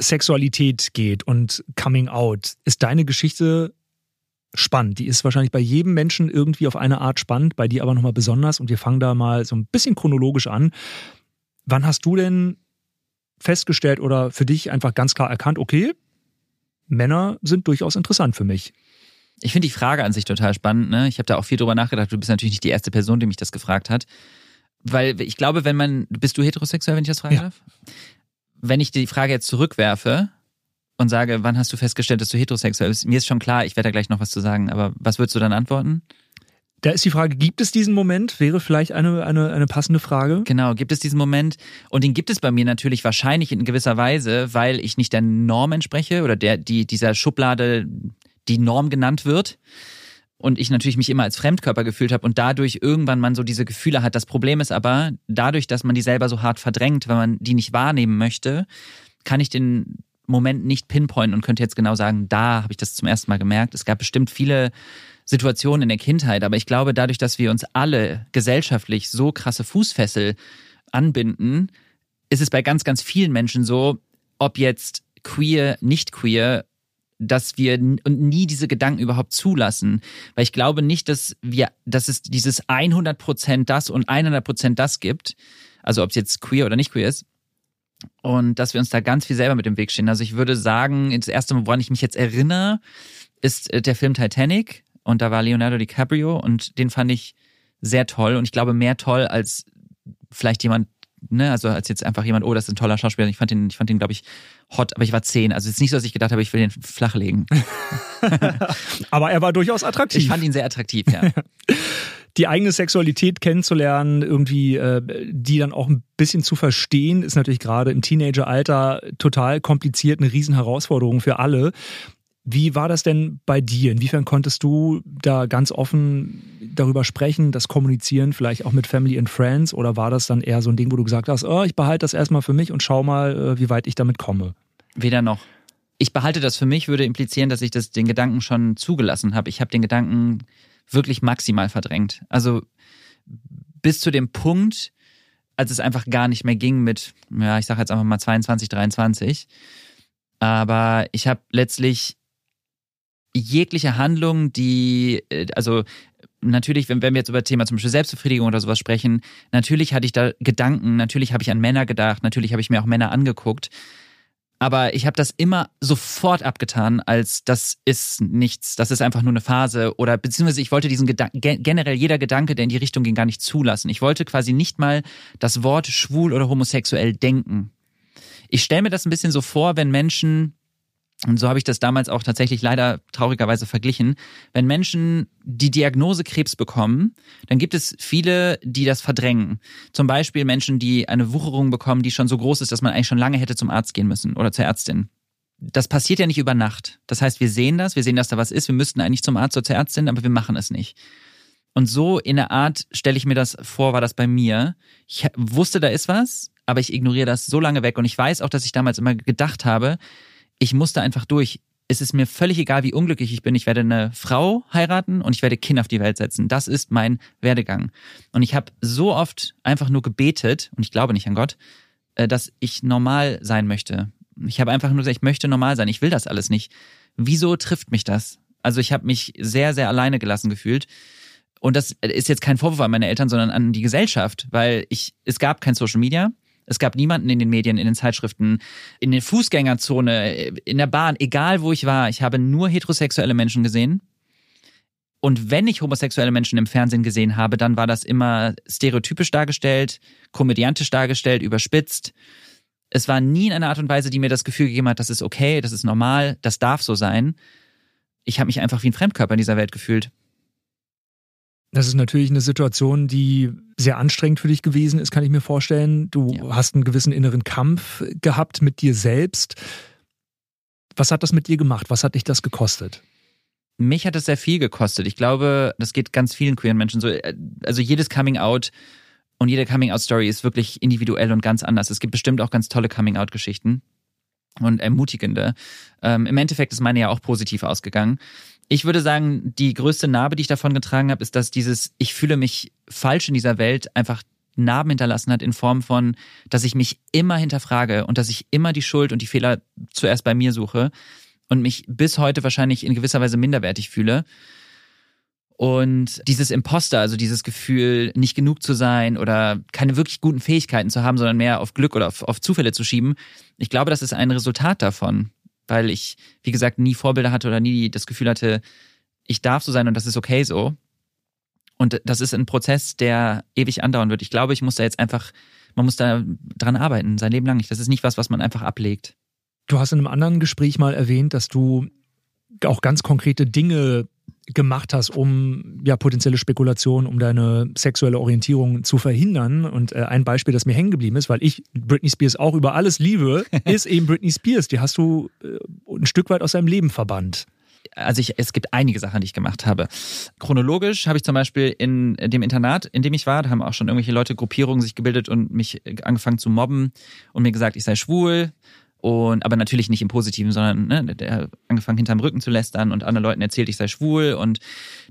Sexualität geht und Coming Out, ist deine Geschichte spannend. Die ist wahrscheinlich bei jedem Menschen irgendwie auf eine Art spannend, bei dir aber nochmal besonders. Und wir fangen da mal so ein bisschen chronologisch an. Wann hast du denn festgestellt oder für dich einfach ganz klar erkannt, okay, Männer sind durchaus interessant für mich. Ich finde die Frage an sich total spannend. Ne? Ich habe da auch viel drüber nachgedacht. Du bist natürlich nicht die erste Person, die mich das gefragt hat. Weil ich glaube, wenn man, bist du heterosexuell, wenn ich das fragen ja. darf? Wenn ich die Frage jetzt zurückwerfe und sage, wann hast du festgestellt, dass du heterosexuell bist? Mir ist schon klar, ich werde da gleich noch was zu sagen, aber was würdest du dann antworten? Da ist die Frage, gibt es diesen Moment? Wäre vielleicht eine, eine, eine passende Frage. Genau, gibt es diesen Moment? Und den gibt es bei mir natürlich wahrscheinlich in gewisser Weise, weil ich nicht der Norm entspreche oder der, die, dieser Schublade, die Norm genannt wird. Und ich natürlich mich immer als Fremdkörper gefühlt habe und dadurch irgendwann man so diese Gefühle hat. Das Problem ist aber, dadurch, dass man die selber so hart verdrängt, wenn man die nicht wahrnehmen möchte, kann ich den Moment nicht pinpointen und könnte jetzt genau sagen, da habe ich das zum ersten Mal gemerkt. Es gab bestimmt viele Situationen in der Kindheit. Aber ich glaube, dadurch, dass wir uns alle gesellschaftlich so krasse Fußfessel anbinden, ist es bei ganz, ganz vielen Menschen so, ob jetzt queer, nicht queer, dass wir nie diese Gedanken überhaupt zulassen, weil ich glaube nicht, dass wir, dass es dieses 100 Prozent das und 100 Prozent das gibt, also ob es jetzt queer oder nicht queer ist, und dass wir uns da ganz viel selber mit dem Weg stehen. Also ich würde sagen, das erste woran ich mich jetzt erinnere, ist äh, der Film Titanic und da war Leonardo DiCaprio und den fand ich sehr toll und ich glaube mehr toll als vielleicht jemand, ne, also als jetzt einfach jemand, oh, das ist ein toller Schauspieler. Ich fand den, ich fand den, glaube ich, hot, aber ich war zehn. Also es ist nicht so, dass ich gedacht habe, ich will den flach legen. [LAUGHS] aber er war durchaus attraktiv. Ich fand ihn sehr attraktiv, ja. [LAUGHS] die eigene Sexualität kennenzulernen, irgendwie äh, die dann auch ein bisschen zu verstehen, ist natürlich gerade im Teenageralter total kompliziert, eine Riesenherausforderung für alle. Wie war das denn bei dir? Inwiefern konntest du da ganz offen darüber sprechen, das kommunizieren, vielleicht auch mit Family and Friends? Oder war das dann eher so ein Ding, wo du gesagt hast, oh, ich behalte das erstmal für mich und schau mal, äh, wie weit ich damit komme? Weder noch. Ich behalte das für mich, würde implizieren, dass ich das, den Gedanken schon zugelassen habe. Ich habe den Gedanken wirklich maximal verdrängt. Also bis zu dem Punkt, als es einfach gar nicht mehr ging mit, ja, ich sage jetzt einfach mal 22, 23. Aber ich habe letztlich jegliche Handlung, die, äh, also natürlich, wenn, wenn wir jetzt über Thema zum Beispiel Selbstbefriedigung oder sowas sprechen, natürlich hatte ich da Gedanken, natürlich habe ich an Männer gedacht, natürlich habe ich mir auch Männer angeguckt. Aber ich habe das immer sofort abgetan, als das ist nichts, das ist einfach nur eine Phase. Oder beziehungsweise ich wollte diesen Gedanken, generell jeder Gedanke, der in die Richtung ging, gar nicht zulassen. Ich wollte quasi nicht mal das Wort schwul oder homosexuell denken. Ich stelle mir das ein bisschen so vor, wenn Menschen und so habe ich das damals auch tatsächlich leider traurigerweise verglichen. Wenn Menschen die Diagnose Krebs bekommen, dann gibt es viele, die das verdrängen. Zum Beispiel Menschen, die eine Wucherung bekommen, die schon so groß ist, dass man eigentlich schon lange hätte zum Arzt gehen müssen oder zur Ärztin. Das passiert ja nicht über Nacht. Das heißt, wir sehen das, wir sehen, dass da was ist, wir müssten eigentlich zum Arzt oder zur Ärztin, aber wir machen es nicht. Und so in der Art stelle ich mir das vor, war das bei mir. Ich wusste, da ist was, aber ich ignoriere das so lange weg. Und ich weiß auch, dass ich damals immer gedacht habe, ich musste einfach durch. Es ist mir völlig egal, wie unglücklich ich bin. Ich werde eine Frau heiraten und ich werde Kinder auf die Welt setzen. Das ist mein Werdegang. Und ich habe so oft einfach nur gebetet, und ich glaube nicht an Gott, äh, dass ich normal sein möchte. Ich habe einfach nur gesagt, ich möchte normal sein. Ich will das alles nicht. Wieso trifft mich das? Also ich habe mich sehr, sehr alleine gelassen gefühlt. Und das ist jetzt kein Vorwurf an meine Eltern, sondern an die Gesellschaft, weil ich, es gab kein Social Media. Es gab niemanden in den Medien, in den Zeitschriften, in der Fußgängerzone, in der Bahn, egal wo ich war. Ich habe nur heterosexuelle Menschen gesehen. Und wenn ich homosexuelle Menschen im Fernsehen gesehen habe, dann war das immer stereotypisch dargestellt, komödiantisch dargestellt, überspitzt. Es war nie in einer Art und Weise, die mir das Gefühl gegeben hat, das ist okay, das ist normal, das darf so sein. Ich habe mich einfach wie ein Fremdkörper in dieser Welt gefühlt. Das ist natürlich eine Situation, die sehr anstrengend für dich gewesen ist, kann ich mir vorstellen. Du ja. hast einen gewissen inneren Kampf gehabt mit dir selbst. Was hat das mit dir gemacht? Was hat dich das gekostet? Mich hat es sehr viel gekostet. Ich glaube, das geht ganz vielen queeren Menschen so. Also jedes Coming Out und jede Coming Out Story ist wirklich individuell und ganz anders. Es gibt bestimmt auch ganz tolle Coming Out Geschichten und ermutigende. Ähm, Im Endeffekt ist meine ja auch positiv ausgegangen. Ich würde sagen, die größte Narbe, die ich davon getragen habe, ist, dass dieses Ich fühle mich falsch in dieser Welt einfach Narben hinterlassen hat in Form von, dass ich mich immer hinterfrage und dass ich immer die Schuld und die Fehler zuerst bei mir suche und mich bis heute wahrscheinlich in gewisser Weise minderwertig fühle. Und dieses Imposter, also dieses Gefühl, nicht genug zu sein oder keine wirklich guten Fähigkeiten zu haben, sondern mehr auf Glück oder auf, auf Zufälle zu schieben, ich glaube, das ist ein Resultat davon weil ich, wie gesagt, nie Vorbilder hatte oder nie das Gefühl hatte, ich darf so sein und das ist okay so. Und das ist ein Prozess, der ewig andauern wird. Ich glaube, ich muss da jetzt einfach, man muss da dran arbeiten, sein Leben lang. Das ist nicht was, was man einfach ablegt. Du hast in einem anderen Gespräch mal erwähnt, dass du auch ganz konkrete Dinge gemacht hast, um ja potenzielle Spekulationen um deine sexuelle Orientierung zu verhindern. Und äh, ein Beispiel, das mir hängen geblieben ist, weil ich Britney Spears auch über alles liebe, [LAUGHS] ist eben Britney Spears. Die hast du äh, ein Stück weit aus deinem Leben verbannt. Also ich, es gibt einige Sachen, die ich gemacht habe. Chronologisch habe ich zum Beispiel in dem Internat, in dem ich war, da haben auch schon irgendwelche Leute, Gruppierungen sich gebildet und mich angefangen zu mobben und mir gesagt, ich sei schwul, und aber natürlich nicht im Positiven, sondern ne, der angefangen hinterm Rücken zu lästern und anderen Leuten erzählt, ich sei schwul. Und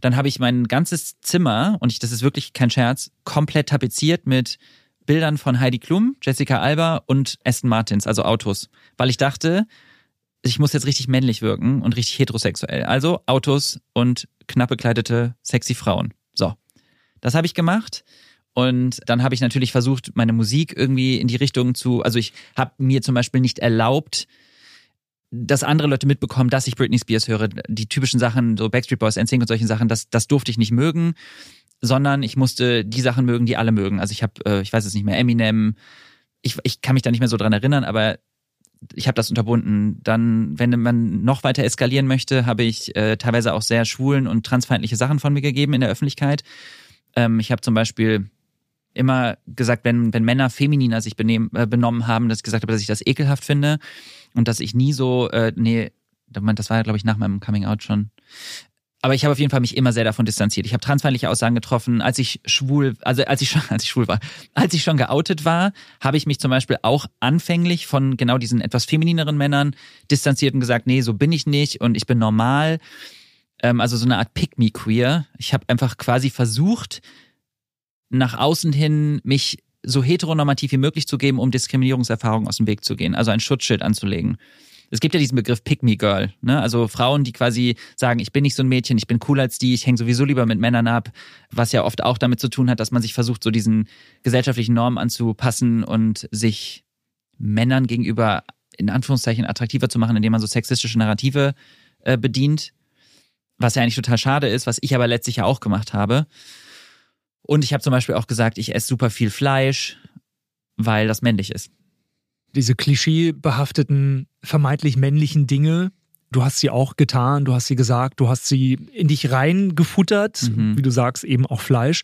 dann habe ich mein ganzes Zimmer, und ich, das ist wirklich kein Scherz, komplett tapeziert mit Bildern von Heidi Klum, Jessica Alba und Aston Martins, also Autos. Weil ich dachte, ich muss jetzt richtig männlich wirken und richtig heterosexuell. Also Autos und knapp bekleidete, sexy Frauen. So. Das habe ich gemacht. Und dann habe ich natürlich versucht, meine Musik irgendwie in die Richtung zu, also ich habe mir zum Beispiel nicht erlaubt, dass andere Leute mitbekommen, dass ich Britney Spears höre. Die typischen Sachen, so Backstreet Boys, NSYNC und solchen Sachen, das, das durfte ich nicht mögen, sondern ich musste die Sachen mögen, die alle mögen. Also ich habe, äh, ich weiß es nicht mehr, Eminem, ich, ich kann mich da nicht mehr so dran erinnern, aber ich habe das unterbunden. Dann, wenn man noch weiter eskalieren möchte, habe ich äh, teilweise auch sehr schwulen und transfeindliche Sachen von mir gegeben in der Öffentlichkeit. Ähm, ich habe zum Beispiel immer gesagt, wenn, wenn Männer femininer sich benehmen, äh, benommen haben, dass ich gesagt habe, dass ich das ekelhaft finde und dass ich nie so, äh, nee, das war ja, glaube ich, nach meinem Coming Out schon. Aber ich habe auf jeden Fall mich immer sehr davon distanziert. Ich habe transfeindliche Aussagen getroffen, als ich schwul, also als ich schon, [LAUGHS] als ich schwul war, als ich schon geoutet war, habe ich mich zum Beispiel auch anfänglich von genau diesen etwas feminineren Männern distanziert und gesagt, nee, so bin ich nicht und ich bin normal. Ähm, also so eine Art Pick-me-Queer. Ich habe einfach quasi versucht, nach außen hin mich so heteronormativ wie möglich zu geben, um Diskriminierungserfahrungen aus dem Weg zu gehen, also ein Schutzschild anzulegen. Es gibt ja diesen Begriff Pick Me Girl, ne? Also Frauen, die quasi sagen, ich bin nicht so ein Mädchen, ich bin cooler als die, ich hänge sowieso lieber mit Männern ab, was ja oft auch damit zu tun hat, dass man sich versucht, so diesen gesellschaftlichen Normen anzupassen und sich Männern gegenüber in Anführungszeichen attraktiver zu machen, indem man so sexistische Narrative äh, bedient, was ja eigentlich total schade ist, was ich aber letztlich ja auch gemacht habe. Und ich habe zum Beispiel auch gesagt, ich esse super viel Fleisch, weil das männlich ist. Diese klischeebehafteten, vermeintlich männlichen Dinge, du hast sie auch getan, du hast sie gesagt, du hast sie in dich reingefuttert, mhm. wie du sagst, eben auch Fleisch.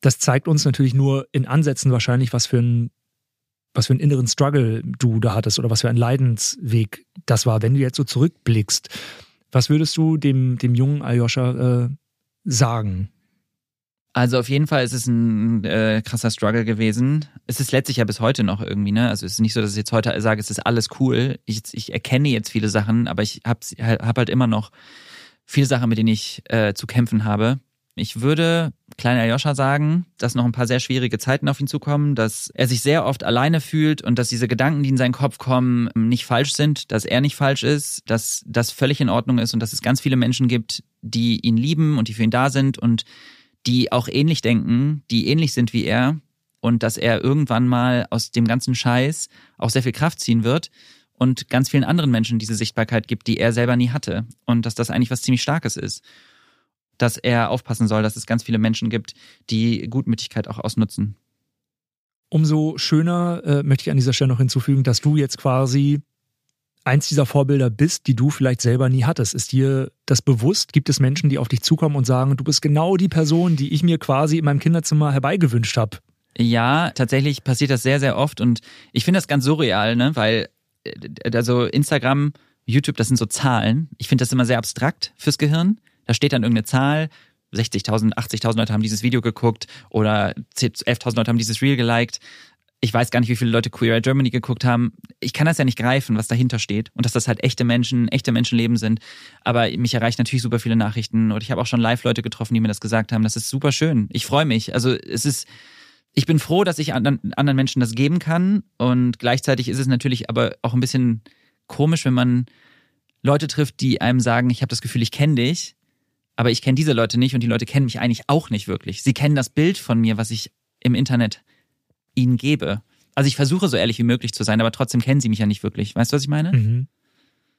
Das zeigt uns natürlich nur in Ansätzen wahrscheinlich, was für ein was für einen inneren Struggle du da hattest oder was für ein Leidensweg das war. Wenn du jetzt so zurückblickst, was würdest du dem, dem jungen Aljoscha äh, sagen? Also auf jeden Fall ist es ein äh, krasser Struggle gewesen. Es ist letztlich ja bis heute noch irgendwie, ne? Also es ist nicht so, dass ich jetzt heute sage, es ist alles cool. Ich, ich erkenne jetzt viele Sachen, aber ich habe hab halt immer noch viele Sachen, mit denen ich äh, zu kämpfen habe. Ich würde kleiner Joscha sagen, dass noch ein paar sehr schwierige Zeiten auf ihn zukommen, dass er sich sehr oft alleine fühlt und dass diese Gedanken, die in seinen Kopf kommen, nicht falsch sind, dass er nicht falsch ist, dass das völlig in Ordnung ist und dass es ganz viele Menschen gibt, die ihn lieben und die für ihn da sind und die auch ähnlich denken, die ähnlich sind wie er und dass er irgendwann mal aus dem ganzen Scheiß auch sehr viel Kraft ziehen wird und ganz vielen anderen Menschen diese Sichtbarkeit gibt, die er selber nie hatte und dass das eigentlich was ziemlich Starkes ist. dass er aufpassen soll, dass es ganz viele Menschen gibt, die Gutmütigkeit auch ausnutzen. Umso schöner äh, möchte ich an dieser Stelle noch hinzufügen, dass du jetzt quasi eins dieser Vorbilder bist, die du vielleicht selber nie hattest. Ist dir das bewusst? Gibt es Menschen, die auf dich zukommen und sagen, du bist genau die Person, die ich mir quasi in meinem Kinderzimmer herbeigewünscht habe? Ja, tatsächlich passiert das sehr, sehr oft und ich finde das ganz surreal, ne? weil äh, also Instagram, YouTube, das sind so Zahlen. Ich finde das immer sehr abstrakt fürs Gehirn. Da steht dann irgendeine Zahl, 60.000, 80.000 Leute haben dieses Video geguckt oder 11.000 Leute haben dieses Reel geliked. Ich weiß gar nicht, wie viele Leute Queer Eye Germany geguckt haben. Ich kann das ja nicht greifen, was dahinter steht und dass das halt echte Menschen, echte Menschenleben sind. Aber mich erreichen natürlich super viele Nachrichten und ich habe auch schon live Leute getroffen, die mir das gesagt haben. Das ist super schön. Ich freue mich. Also es ist, ich bin froh, dass ich anderen, anderen Menschen das geben kann und gleichzeitig ist es natürlich aber auch ein bisschen komisch, wenn man Leute trifft, die einem sagen, ich habe das Gefühl, ich kenne dich aber ich kenne diese Leute nicht und die Leute kennen mich eigentlich auch nicht wirklich. Sie kennen das Bild von mir, was ich im Internet ihnen gebe. Also ich versuche so ehrlich wie möglich zu sein, aber trotzdem kennen sie mich ja nicht wirklich. Weißt du, was ich meine? Mhm.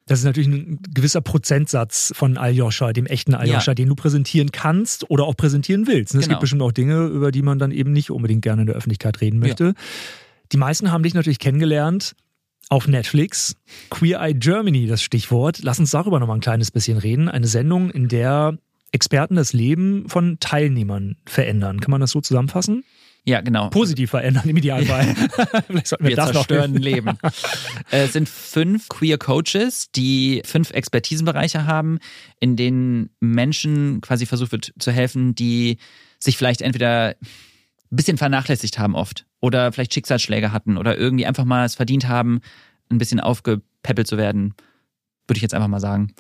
Das ist natürlich ein gewisser Prozentsatz von Aljoscha, dem echten Aljoscha, ja. den du präsentieren kannst oder auch präsentieren willst. Es genau. gibt bestimmt auch Dinge, über die man dann eben nicht unbedingt gerne in der Öffentlichkeit reden möchte. Ja. Die meisten haben dich natürlich kennengelernt auf Netflix. Queer Eye Germany, das Stichwort. Lass uns darüber noch mal ein kleines bisschen reden. Eine Sendung, in der Experten das Leben von Teilnehmern verändern. Kann man das so zusammenfassen? Ja, genau. Positiv verändern im Idealfall. [LAUGHS] Vielleicht sollten wir, wir das zerstören noch Leben. [LAUGHS] es sind fünf Queer Coaches, die fünf Expertisenbereiche haben, in denen Menschen quasi versucht wird zu helfen, die sich vielleicht entweder ein bisschen vernachlässigt haben oft oder vielleicht Schicksalsschläge hatten oder irgendwie einfach mal es verdient haben, ein bisschen aufgepäppelt zu werden, würde ich jetzt einfach mal sagen.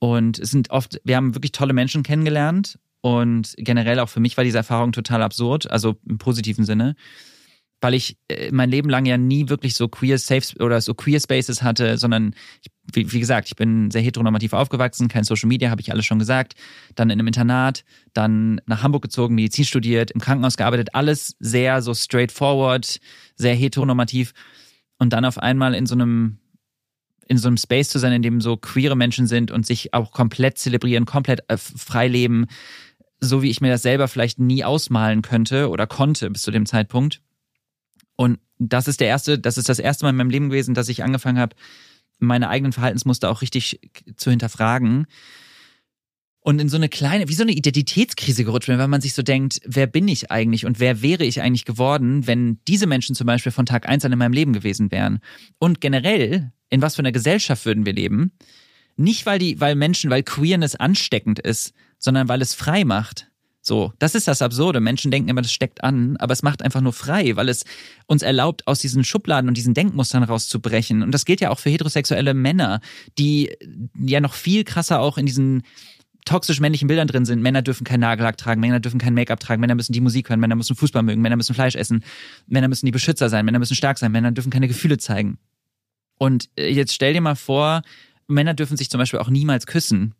Und es sind oft, wir haben wirklich tolle Menschen kennengelernt und generell auch für mich war diese Erfahrung total absurd, also im positiven Sinne, weil ich äh, mein Leben lang ja nie wirklich so queer Safe oder so queer Spaces hatte, sondern ich, wie, wie, gesagt, ich bin sehr heteronormativ aufgewachsen, kein Social Media, habe ich alles schon gesagt, dann in einem Internat, dann nach Hamburg gezogen, Medizin studiert, im Krankenhaus gearbeitet, alles sehr so straightforward, sehr heteronormativ. Und dann auf einmal in so einem in so einem Space zu sein, in dem so queere Menschen sind und sich auch komplett zelebrieren, komplett äh, frei leben, so wie ich mir das selber vielleicht nie ausmalen könnte oder konnte bis zu dem Zeitpunkt. Und das ist der erste, das ist das erste Mal in meinem Leben gewesen, dass ich angefangen habe, meine eigenen Verhaltensmuster auch richtig zu hinterfragen und in so eine kleine, wie so eine Identitätskrise gerutscht bin, weil man sich so denkt, wer bin ich eigentlich und wer wäre ich eigentlich geworden, wenn diese Menschen zum Beispiel von Tag eins an in meinem Leben gewesen wären. Und generell, in was für einer Gesellschaft würden wir leben? Nicht, weil die, weil Menschen, weil Queerness ansteckend ist, sondern weil es frei macht. So, das ist das Absurde. Menschen denken immer, das steckt an, aber es macht einfach nur frei, weil es uns erlaubt, aus diesen Schubladen und diesen Denkmustern rauszubrechen. Und das gilt ja auch für heterosexuelle Männer, die ja noch viel krasser auch in diesen toxisch männlichen Bildern drin sind. Männer dürfen kein Nagellack tragen, Männer dürfen kein Make-up tragen, Männer müssen die Musik hören, Männer müssen Fußball mögen, Männer müssen Fleisch essen, Männer müssen die Beschützer sein, Männer müssen stark sein, Männer dürfen keine Gefühle zeigen. Und äh, jetzt stell dir mal vor, Männer dürfen sich zum Beispiel auch niemals küssen.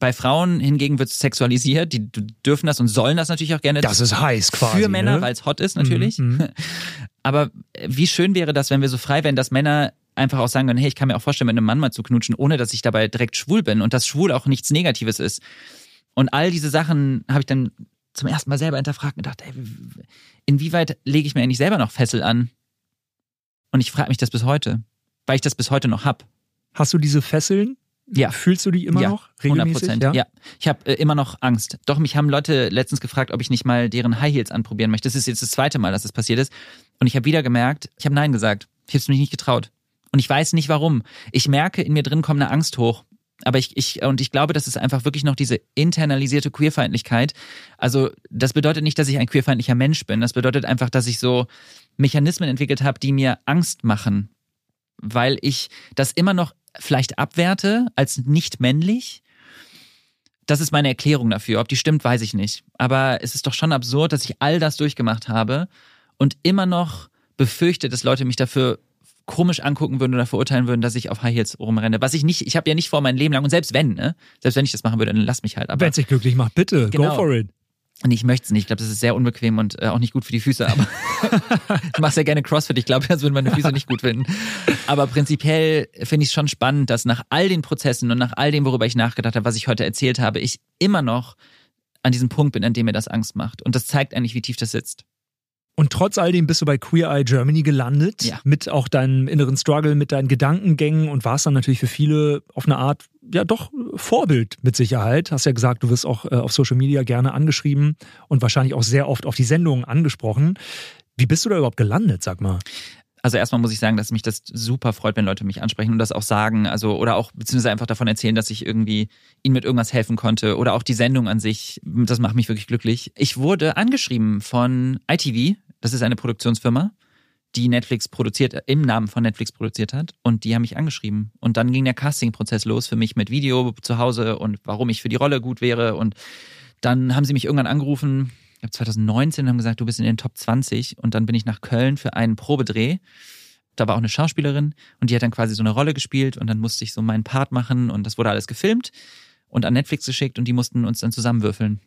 Bei Frauen hingegen wird es sexualisiert, die dürfen das und sollen das natürlich auch gerne. Das ist heiß quasi. Für Männer, ne? weil es hot ist natürlich. Mhm. [LAUGHS] Aber äh, wie schön wäre das, wenn wir so frei wären, dass Männer einfach auch sagen können, hey, ich kann mir auch vorstellen, mit einem Mann mal zu knutschen, ohne dass ich dabei direkt schwul bin und dass schwul auch nichts Negatives ist. Und all diese Sachen habe ich dann zum ersten Mal selber hinterfragt und gedacht, ey, inwieweit lege ich mir eigentlich selber noch Fessel an? Und ich frage mich das bis heute, weil ich das bis heute noch hab. Hast du diese Fesseln? Ja. Fühlst du die immer ja, noch regelmäßig? 100 ja? ja. Ich habe äh, immer noch Angst. Doch, mich haben Leute letztens gefragt, ob ich nicht mal deren High Heels anprobieren möchte. Das ist jetzt das zweite Mal, dass das passiert ist. Und ich habe wieder gemerkt, ich habe Nein gesagt. Ich habe es mich nicht getraut. Und ich weiß nicht warum. Ich merke, in mir drin kommt eine Angst hoch. Aber ich, ich, und ich glaube, das ist einfach wirklich noch diese internalisierte Queerfeindlichkeit. Also, das bedeutet nicht, dass ich ein queerfeindlicher Mensch bin. Das bedeutet einfach, dass ich so Mechanismen entwickelt habe, die mir Angst machen. Weil ich das immer noch vielleicht abwerte als nicht männlich. Das ist meine Erklärung dafür. Ob die stimmt, weiß ich nicht. Aber es ist doch schon absurd, dass ich all das durchgemacht habe und immer noch befürchte, dass Leute mich dafür komisch angucken würden oder verurteilen würden, dass ich auf High Heels rumrenne. Was ich nicht, ich habe ja nicht vor mein Leben lang und selbst wenn, ne? Selbst wenn ich das machen würde, dann lass mich halt. Wenn es dich glücklich macht, bitte, genau. go for it. Und ich möchte es nicht. Ich glaube, das ist sehr unbequem und äh, auch nicht gut für die Füße. Aber [LAUGHS] ich mache sehr gerne CrossFit. Ich glaube, das würden meine Füße nicht gut finden. Aber prinzipiell finde ich es schon spannend, dass nach all den Prozessen und nach all dem, worüber ich nachgedacht habe, was ich heute erzählt habe, ich immer noch an diesem Punkt bin, an dem mir das Angst macht. Und das zeigt eigentlich, wie tief das sitzt. Und trotz all dem bist du bei Queer Eye Germany gelandet, Ja. mit auch deinem inneren Struggle, mit deinen Gedankengängen und warst dann natürlich für viele auf eine Art, ja doch, Vorbild mit Sicherheit. Hast ja gesagt, du wirst auch äh, auf Social Media gerne angeschrieben und wahrscheinlich auch sehr oft auf die Sendungen angesprochen. Wie bist du da überhaupt gelandet, sag mal? Also erstmal muss ich sagen, dass mich das super freut, wenn Leute mich ansprechen und das auch sagen, also oder auch beziehungsweise einfach davon erzählen, dass ich irgendwie ihnen mit irgendwas helfen konnte oder auch die Sendung an sich, das macht mich wirklich glücklich. Ich wurde angeschrieben von ITV, das ist eine Produktionsfirma, die Netflix produziert, im Namen von Netflix produziert hat. Und die haben mich angeschrieben. Und dann ging der Castingprozess los für mich mit Video zu Hause und warum ich für die Rolle gut wäre. Und dann haben sie mich irgendwann angerufen, ich glaube 2019 haben gesagt, du bist in den Top 20 und dann bin ich nach Köln für einen Probedreh. Da war auch eine Schauspielerin. Und die hat dann quasi so eine Rolle gespielt. Und dann musste ich so meinen Part machen. Und das wurde alles gefilmt und an Netflix geschickt. Und die mussten uns dann zusammenwürfeln.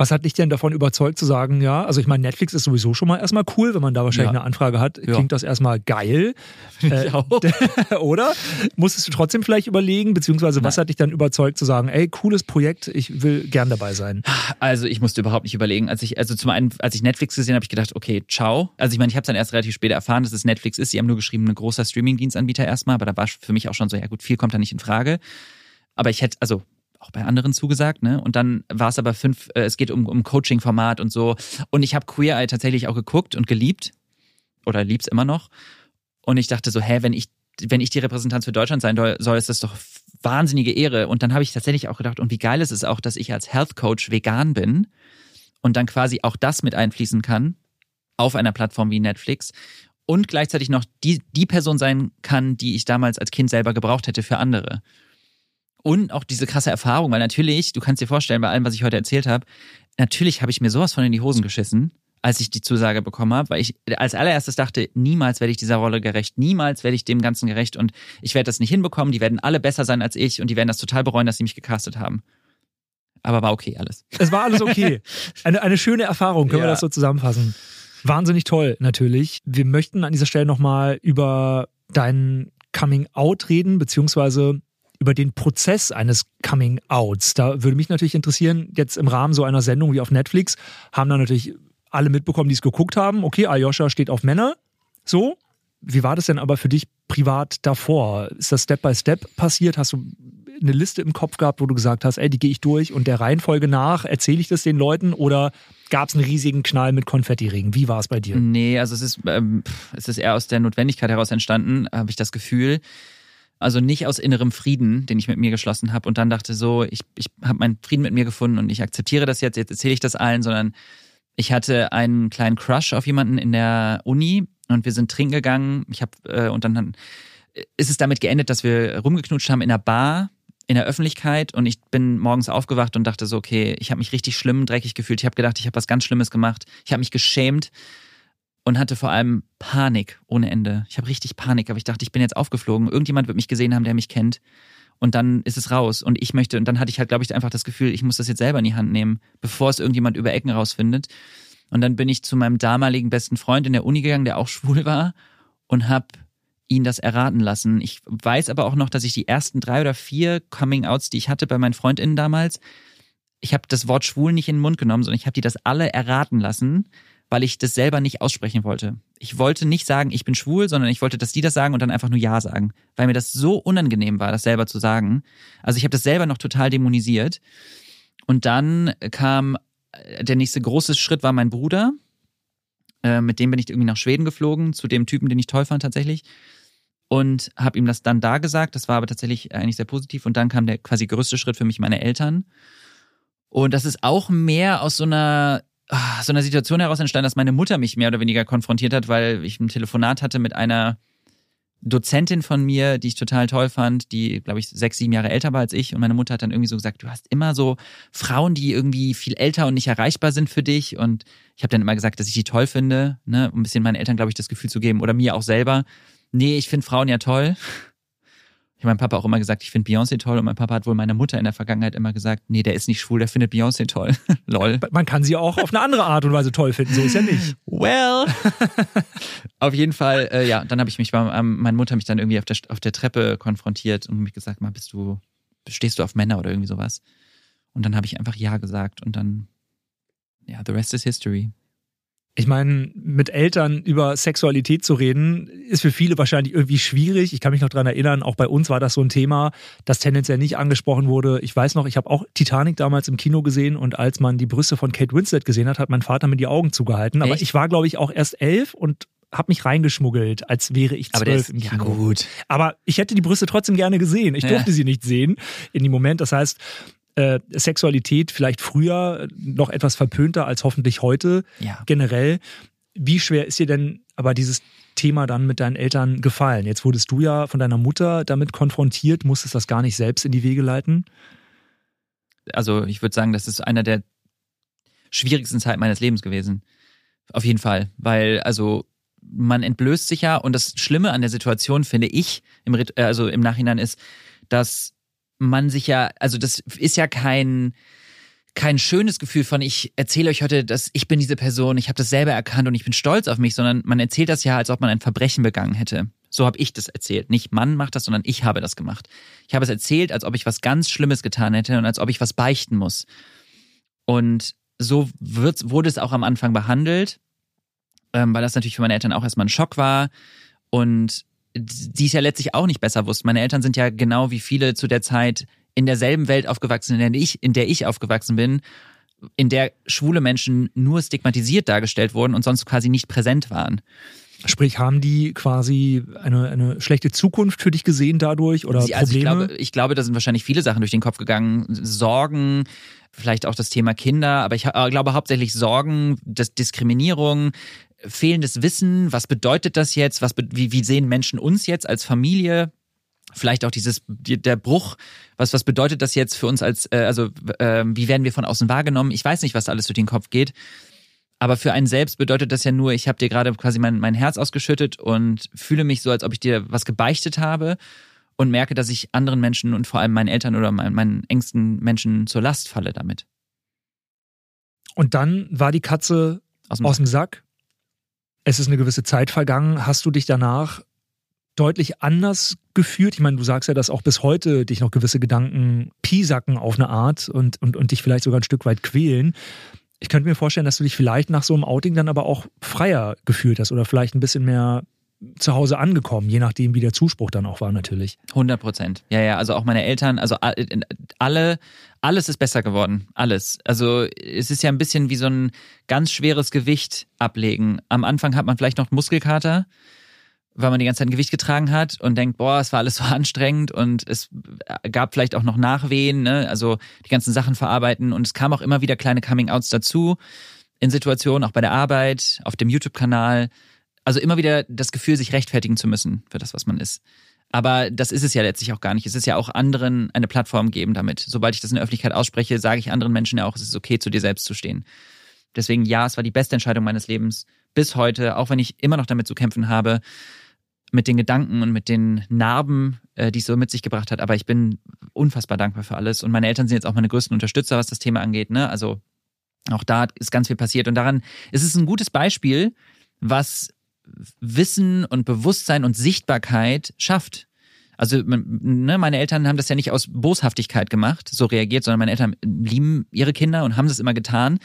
Was hat dich denn davon überzeugt zu sagen, ja, also ich meine, Netflix ist sowieso schon mal erstmal cool, wenn man da wahrscheinlich Ja. eine Anfrage hat, Ja. klingt das erstmal geil. [LAUGHS] Äh, [LAUGHS] Oder? Musstest du trotzdem vielleicht überlegen, beziehungsweise was Nein. hat dich dann überzeugt zu sagen, ey, cooles Projekt, ich will gern dabei sein? Also ich musste überhaupt nicht überlegen. Als ich, also zum einen, als ich Netflix gesehen habe, habe ich gedacht, okay, ciao. Also ich meine, ich habe es dann erst relativ spät erfahren, dass es Netflix ist. Sie haben nur geschrieben, ein großer Streaming-Dienstanbieter erstmal, aber da war für mich auch schon so, ja gut, viel kommt da nicht in Frage. Aber ich hätte, also auch bei anderen zugesagt, ne? Und dann war es aber fünf, äh, es geht um, um Coaching-Format und so. Und ich habe Queer Eye tatsächlich auch geguckt und geliebt. Oder lieb's immer noch. Und ich dachte so, hä, wenn ich, wenn ich die Repräsentanz für Deutschland sein soll, ist das doch wahnsinnige Ehre. Und dann habe ich tatsächlich auch gedacht, und wie geil ist es auch, dass ich als Health Coach vegan bin und dann quasi auch das mit einfließen kann auf einer Plattform wie Netflix und gleichzeitig noch die, die Person sein kann, die ich damals als Kind selber gebraucht hätte für andere. Und auch diese krasse Erfahrung, weil natürlich, du kannst dir vorstellen, bei allem, was ich heute erzählt habe, natürlich habe ich mir sowas von in die Hosen geschissen, als ich die Zusage bekommen habe, weil ich als allererstes dachte, niemals werde ich dieser Rolle gerecht, niemals werde ich dem Ganzen gerecht und ich werde das nicht hinbekommen, die werden alle besser sein als ich und die werden das total bereuen, dass sie mich gecastet haben. Aber war okay alles. Es war alles okay. [LAUGHS] Eine, eine schöne Erfahrung, können wir Ja. das so zusammenfassen. Wahnsinnig toll, natürlich. Wir möchten an dieser Stelle nochmal über dein Coming Out reden, beziehungsweise über den Prozess eines Coming Outs. Da würde mich natürlich interessieren, jetzt im Rahmen so einer Sendung wie auf Netflix, haben da natürlich alle mitbekommen, die es geguckt haben. Okay, Ayosha steht auf Männer. So. Wie war das denn aber für dich privat davor? Ist das Step by Step passiert? Hast du eine Liste im Kopf gehabt, wo du gesagt hast, ey, die gehe ich durch und der Reihenfolge nach erzähle ich das den Leuten oder gab es einen riesigen Knall mit Konfettiregen? Wie war es bei dir? Nee, also es ist, ähm, es ist eher aus der Notwendigkeit heraus entstanden, habe ich das Gefühl. Also nicht aus innerem Frieden, den ich mit mir geschlossen habe und dann dachte so, ich, ich habe meinen Frieden mit mir gefunden und ich akzeptiere das jetzt, jetzt erzähle ich das allen, sondern ich hatte einen kleinen Crush auf jemanden in der Uni und wir sind trinken gegangen. Ich habe äh, und dann ist es damit geendet, dass wir rumgeknutscht haben in einer Bar in der Öffentlichkeit und ich bin morgens aufgewacht und dachte so, okay, ich habe mich richtig schlimm, dreckig gefühlt. Ich habe gedacht, ich habe was ganz Schlimmes gemacht. Ich habe mich geschämt und hatte vor allem Panik ohne Ende. Ich habe richtig Panik, aber ich dachte, ich bin jetzt aufgeflogen. Irgendjemand wird mich gesehen haben, der mich kennt. Und dann ist es raus. Und ich möchte, und dann hatte ich halt, glaube ich, einfach das Gefühl, ich muss das jetzt selber in die Hand nehmen, bevor es irgendjemand über Ecken rausfindet. Und dann bin ich zu meinem damaligen besten Freund in der Uni gegangen, der auch [LAUGHS] schwul war, und habe ihn das erraten lassen. Ich weiß aber auch noch, dass ich die ersten drei oder vier Coming-Outs, die ich hatte bei meinen FreundInnen damals, ich habe das Wort schwul nicht in den Mund genommen, sondern ich habe die das alle erraten lassen, weil ich das selber nicht aussprechen wollte. Ich wollte nicht sagen, ich bin schwul, sondern ich wollte, dass die das sagen und dann einfach nur Ja sagen, weil mir das so unangenehm war, das selber zu sagen. Also ich habe das selber noch total dämonisiert. Und dann kam äh, der nächste große Schritt war mein Bruder. Äh, mit dem bin ich irgendwie nach Schweden geflogen, zu dem Typen, den ich toll fand tatsächlich. Und habe ihm das dann da gesagt. Das war aber tatsächlich eigentlich sehr positiv. Und dann kam der quasi größte Schritt für mich, meine Eltern. Und das ist auch mehr aus so einer, so einer Situation heraus entstanden, dass meine Mutter mich mehr oder weniger konfrontiert hat, weil ich ein Telefonat hatte mit einer Dozentin von mir, die ich total toll fand, die, glaube ich, sechs, sieben Jahre älter war als ich. Und meine Mutter hat dann irgendwie so gesagt, du hast immer so Frauen, die irgendwie viel älter und nicht erreichbar sind für dich. Und ich habe dann immer gesagt, dass ich die toll finde, ne, um ein bisschen meinen Eltern, glaube ich, das Gefühl zu geben oder mir auch selber. Nee, ich finde Frauen ja toll. Ich habe meinem Papa auch immer gesagt, ich finde Beyoncé toll und mein Papa hat wohl meiner Mutter in der Vergangenheit immer gesagt, nee, der ist nicht schwul, der findet Beyoncé toll. [LAUGHS] Lol. Man kann sie auch auf eine andere Art und Weise toll finden, so ist ja nicht. Well. [LAUGHS] auf jeden Fall, äh, ja, dann habe ich mich, bei, ähm, meine Mutter mich dann irgendwie auf der, auf der Treppe konfrontiert und mich gesagt, mal, bist du, stehst du auf Männer oder irgendwie sowas? Und dann habe ich einfach Ja gesagt und dann, ja, the rest is history. Ich meine, mit Eltern über Sexualität zu reden, ist für viele wahrscheinlich irgendwie schwierig. Ich kann mich noch dran erinnern, auch bei uns war das so ein Thema, das tendenziell nicht angesprochen wurde. Ich weiß noch, ich habe auch Titanic damals im Kino gesehen und als man die Brüste von Kate Winslet gesehen hat, hat mein Vater mir die Augen zugehalten. Aber Echt? ich war, glaube ich, auch erst elf und habe mich reingeschmuggelt, als wäre ich zwölf im Kino. Ja, gut. Aber ich hätte die Brüste trotzdem gerne gesehen. Ich durfte ja. sie nicht sehen in dem Moment. Das heißt, äh, Sexualität vielleicht früher noch etwas verpönter als hoffentlich heute ja. generell. Wie schwer ist dir denn aber dieses Thema dann mit deinen Eltern gefallen? Jetzt wurdest du ja von deiner Mutter damit konfrontiert, musstest das gar nicht selbst in die Wege leiten? Also ich würde sagen, das ist einer der schwierigsten Zeiten meines Lebens gewesen. Auf jeden Fall, weil also man entblößt sich ja und das Schlimme an der Situation finde ich im, also im Nachhinein ist, dass man sich ja, also das ist ja kein kein schönes Gefühl von ich erzähle euch heute, dass ich bin diese Person, ich habe das selber erkannt und ich bin stolz auf mich, sondern man erzählt das ja, als ob man ein Verbrechen begangen hätte. So habe ich das erzählt. Nicht Mann macht das, sondern ich habe das gemacht. Ich habe es erzählt, als ob ich was ganz Schlimmes getan hätte und als ob ich was beichten muss. Und so wird, wurde es auch am Anfang behandelt, ähm, weil das natürlich für meine Eltern auch erstmal ein Schock war. Und die es ja letztlich auch nicht besser wussten. Meine Eltern sind ja genau wie viele zu der Zeit in derselben Welt aufgewachsen, in der ich, in der ich aufgewachsen bin, in der schwule Menschen nur stigmatisiert dargestellt wurden und sonst quasi nicht präsent waren. Sprich, haben die quasi eine, eine schlechte Zukunft für dich gesehen dadurch oder Sie, also Probleme? Ich glaube, ich glaube, da sind wahrscheinlich viele Sachen durch den Kopf gegangen. Sorgen, vielleicht auch das Thema Kinder, aber ich äh, glaube hauptsächlich Sorgen, das Diskriminierung, fehlendes Wissen, was bedeutet das jetzt, was, wie, wie sehen Menschen uns jetzt als Familie, vielleicht auch dieses der Bruch, was was bedeutet das jetzt für uns als äh, also äh, wie werden wir von außen wahrgenommen? Ich weiß nicht, was alles durch den Kopf geht. Aber für einen selbst bedeutet das ja nur, ich habe dir gerade quasi mein, mein Herz ausgeschüttet und fühle mich so, als ob ich dir was gebeichtet habe und merke, dass ich anderen Menschen und vor allem meinen Eltern oder meinen, meinen engsten Menschen zur Last falle damit. Und dann war die Katze aus dem, aus dem Sack es ist eine gewisse Zeit vergangen. Hast du dich danach deutlich anders gefühlt? Ich meine, du sagst ja, dass auch bis heute dich noch gewisse Gedanken piesacken auf eine Art und, und, und dich vielleicht sogar ein Stück weit quälen. Ich könnte mir vorstellen, dass du dich vielleicht nach so einem Outing dann aber auch freier gefühlt hast oder vielleicht ein bisschen mehr zu Hause angekommen, je nachdem, wie der Zuspruch dann auch war, natürlich. 100 Prozent. Ja, ja, also auch meine Eltern, also alle, alles ist besser geworden. Alles. Also es ist ja ein bisschen wie so ein ganz schweres Gewicht ablegen. Am Anfang hat man vielleicht noch Muskelkater, weil man die ganze Zeit ein Gewicht getragen hat und denkt, boah, es war alles so [LAUGHS] anstrengend und es gab vielleicht auch noch Nachwehen, ne? also die ganzen Sachen verarbeiten und es kam auch immer wieder kleine Coming-outs dazu in Situationen, auch bei der Arbeit, auf dem YouTube-Kanal also immer wieder das Gefühl, sich rechtfertigen zu müssen für das, was man ist. Aber das ist es ja letztlich auch gar nicht. Es ist ja auch anderen eine Plattform geben damit. Sobald ich das in der Öffentlichkeit ausspreche, sage ich anderen Menschen ja auch, es ist okay, zu dir selbst zu stehen. Deswegen ja, es war die beste Entscheidung meines Lebens bis heute, auch wenn ich immer noch damit zu kämpfen habe, mit den Gedanken und mit den Narben, äh, die es so mit sich gebracht hat. Aber ich bin unfassbar dankbar für alles. Und meine Eltern sind jetzt auch meine größten Unterstützer, was das Thema angeht. Ne? Also auch da ist ganz viel passiert. Und daran ist es ein gutes Beispiel, was Wissen und Bewusstsein und Sichtbarkeit schafft. Also ne, meine Eltern haben das ja nicht aus Boshaftigkeit gemacht, so reagiert, sondern meine Eltern lieben ihre Kinder und haben das immer getan.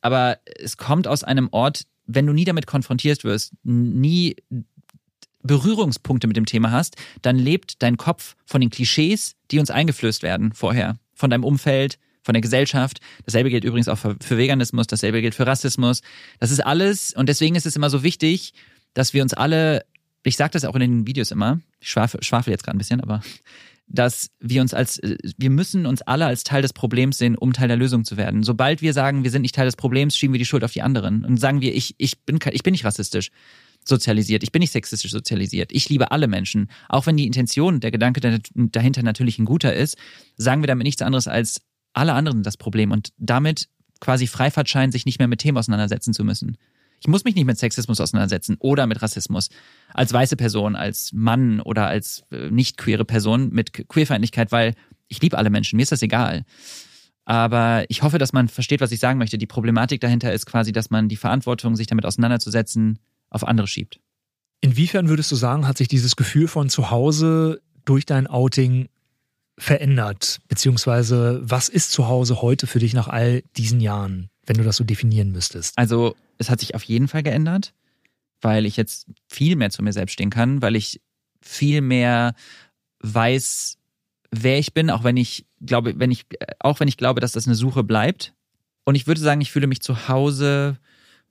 Aber es kommt aus einem Ort, wenn du nie damit konfrontiert wirst, nie Berührungspunkte mit dem Thema hast, dann lebt dein Kopf von den Klischees, die uns eingeflößt werden vorher, von deinem Umfeld, von der Gesellschaft. Dasselbe gilt übrigens auch für, für Veganismus, dasselbe gilt für Rassismus. Das ist alles und deswegen ist es immer so wichtig, dass wir uns alle, ich sage das auch in den Videos immer, ich schwafel, schwafel jetzt gerade ein bisschen, aber dass wir uns als, wir müssen uns alle als Teil des Problems sehen, um Teil der Lösung zu werden. Sobald wir sagen, wir sind nicht Teil des Problems, schieben wir die Schuld auf die anderen und sagen wir, ich, ich bin, ich bin nicht rassistisch sozialisiert, ich bin nicht sexistisch sozialisiert, ich liebe alle Menschen. Auch wenn die Intention, der Gedanke dahinter natürlich ein guter ist, sagen wir damit nichts anderes als, alle anderen das Problem und damit quasi Freifahrt scheinen, sich nicht mehr mit Themen auseinandersetzen zu müssen. Ich muss mich nicht mit Sexismus auseinandersetzen oder mit Rassismus. Als weiße Person, als Mann oder als äh, nicht queere Person mit Queerfeindlichkeit, weil ich liebe alle Menschen, mir ist das egal. Aber ich hoffe, dass man versteht, was ich sagen möchte. Die Problematik dahinter ist quasi, dass man die Verantwortung, sich damit auseinanderzusetzen, auf andere schiebt. Inwiefern würdest du sagen, hat sich dieses Gefühl von zu Hause durch dein Outing verändert? Beziehungsweise was ist zu Hause heute für dich nach all diesen Jahren, wenn du das so definieren müsstest? Also es hat sich auf jeden Fall geändert, weil ich jetzt viel mehr zu mir selbst stehen kann, weil ich viel mehr weiß, wer ich bin, auch wenn ich glaube, wenn ich, auch wenn ich glaube, dass das eine Suche bleibt. Und ich würde sagen, ich fühle mich zu Hause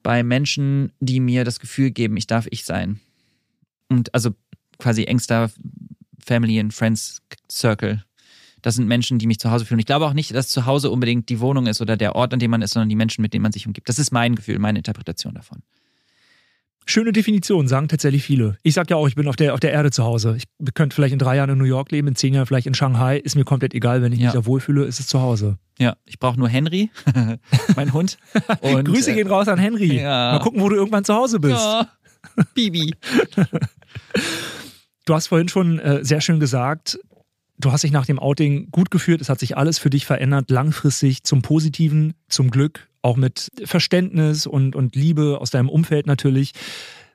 bei Menschen, die mir das Gefühl geben, ich darf ich sein. Und also quasi engster Family and Friends Circle. Das sind Menschen, die mich zu Hause fühlen. Ich glaube auch nicht, dass zu Hause unbedingt die Wohnung ist oder der Ort, an dem man ist, sondern die Menschen, mit denen man sich umgibt. Das ist mein Gefühl, meine Interpretation davon. Schöne Definition, sagen tatsächlich viele. Ich sag ja auch, ich bin auf der, auf der Erde zu Hause. Ich könnte vielleicht in drei Jahren in New York leben, in zehn Jahren vielleicht in Shanghai. Ist mir komplett egal, wenn ich ja. mich da wohlfühle, ist es zu Hause. Ja, ich brauche nur Henry, [LAUGHS] mein Hund. [LAUGHS] Und, Grüße äh, gehen raus an Henry. Ja. Mal gucken, wo du irgendwann zu Hause bist. Ja. [LAUGHS] Bibi. du hast vorhin schon äh, sehr schön gesagt, du hast dich nach dem Outing gut geführt. Es hat sich alles für dich verändert, langfristig zum Positiven, zum Glück auch mit Verständnis und, und Liebe aus deinem Umfeld natürlich.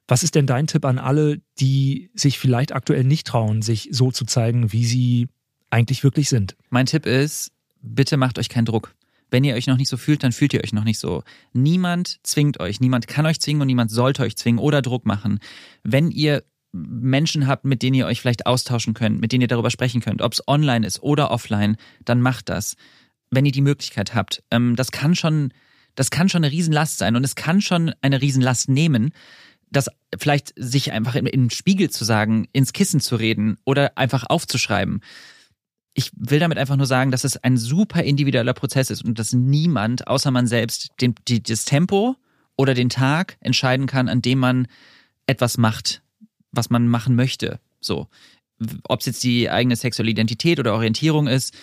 Was ist denn dein Tipp an alle, die sich vielleicht aktuell nicht trauen, sich so zu zeigen, wie sie eigentlich wirklich sind? Mein Tipp ist, bitte macht euch keinen Druck. Wenn ihr euch noch nicht so fühlt, dann fühlt ihr euch noch nicht so. Niemand zwingt euch, niemand kann euch zwingen und niemand sollte euch zwingen oder Druck machen. Wenn ihr Menschen habt, mit denen ihr euch vielleicht austauschen könnt, mit denen ihr darüber sprechen könnt, ob es online ist oder offline, dann macht das. Wenn ihr die Möglichkeit habt. Ähm, das kann schon das kann schon eine Riesenlast sein und es kann schon eine Riesenlast nehmen, das vielleicht sich einfach im, Spiegel zu sagen, ins Kissen zu reden oder einfach aufzuschreiben. Ich will damit einfach nur sagen, dass es ein super individueller Prozess ist und dass niemand, außer man selbst, den, die, das Tempo oder den Tag entscheiden kann, an dem man etwas macht, was man machen möchte. So. Ob es jetzt die eigene sexuelle Identität oder Orientierung ist,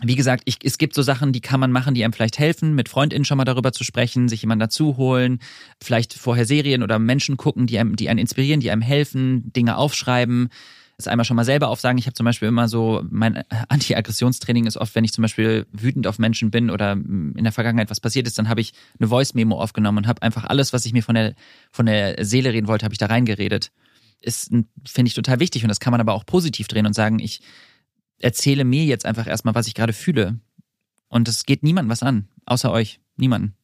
wie gesagt, ich, es gibt so Sachen, die kann man machen, die einem vielleicht helfen, mit FreundInnen schon mal darüber zu sprechen, sich jemanden dazu holen, vielleicht vorher Serien oder Menschen gucken, die einem, die einen inspirieren, die einem helfen, Dinge aufschreiben, es einmal schon mal selber aufsagen. Ich habe zum Beispiel immer so, mein Anti-Aggressionstraining ist oft, wenn ich zum Beispiel wütend auf Menschen bin oder in der Vergangenheit was passiert ist, dann habe ich eine Voice-Memo aufgenommen und habe einfach alles, was ich mir von der, von der Seele reden wollte, habe ich da reingeredet. Ist, finde ich, total wichtig und das kann man aber auch positiv drehen und sagen, ich erzähle mir jetzt einfach erstmal, was ich gerade fühle. Und es geht niemandem was an, außer euch. Niemanden.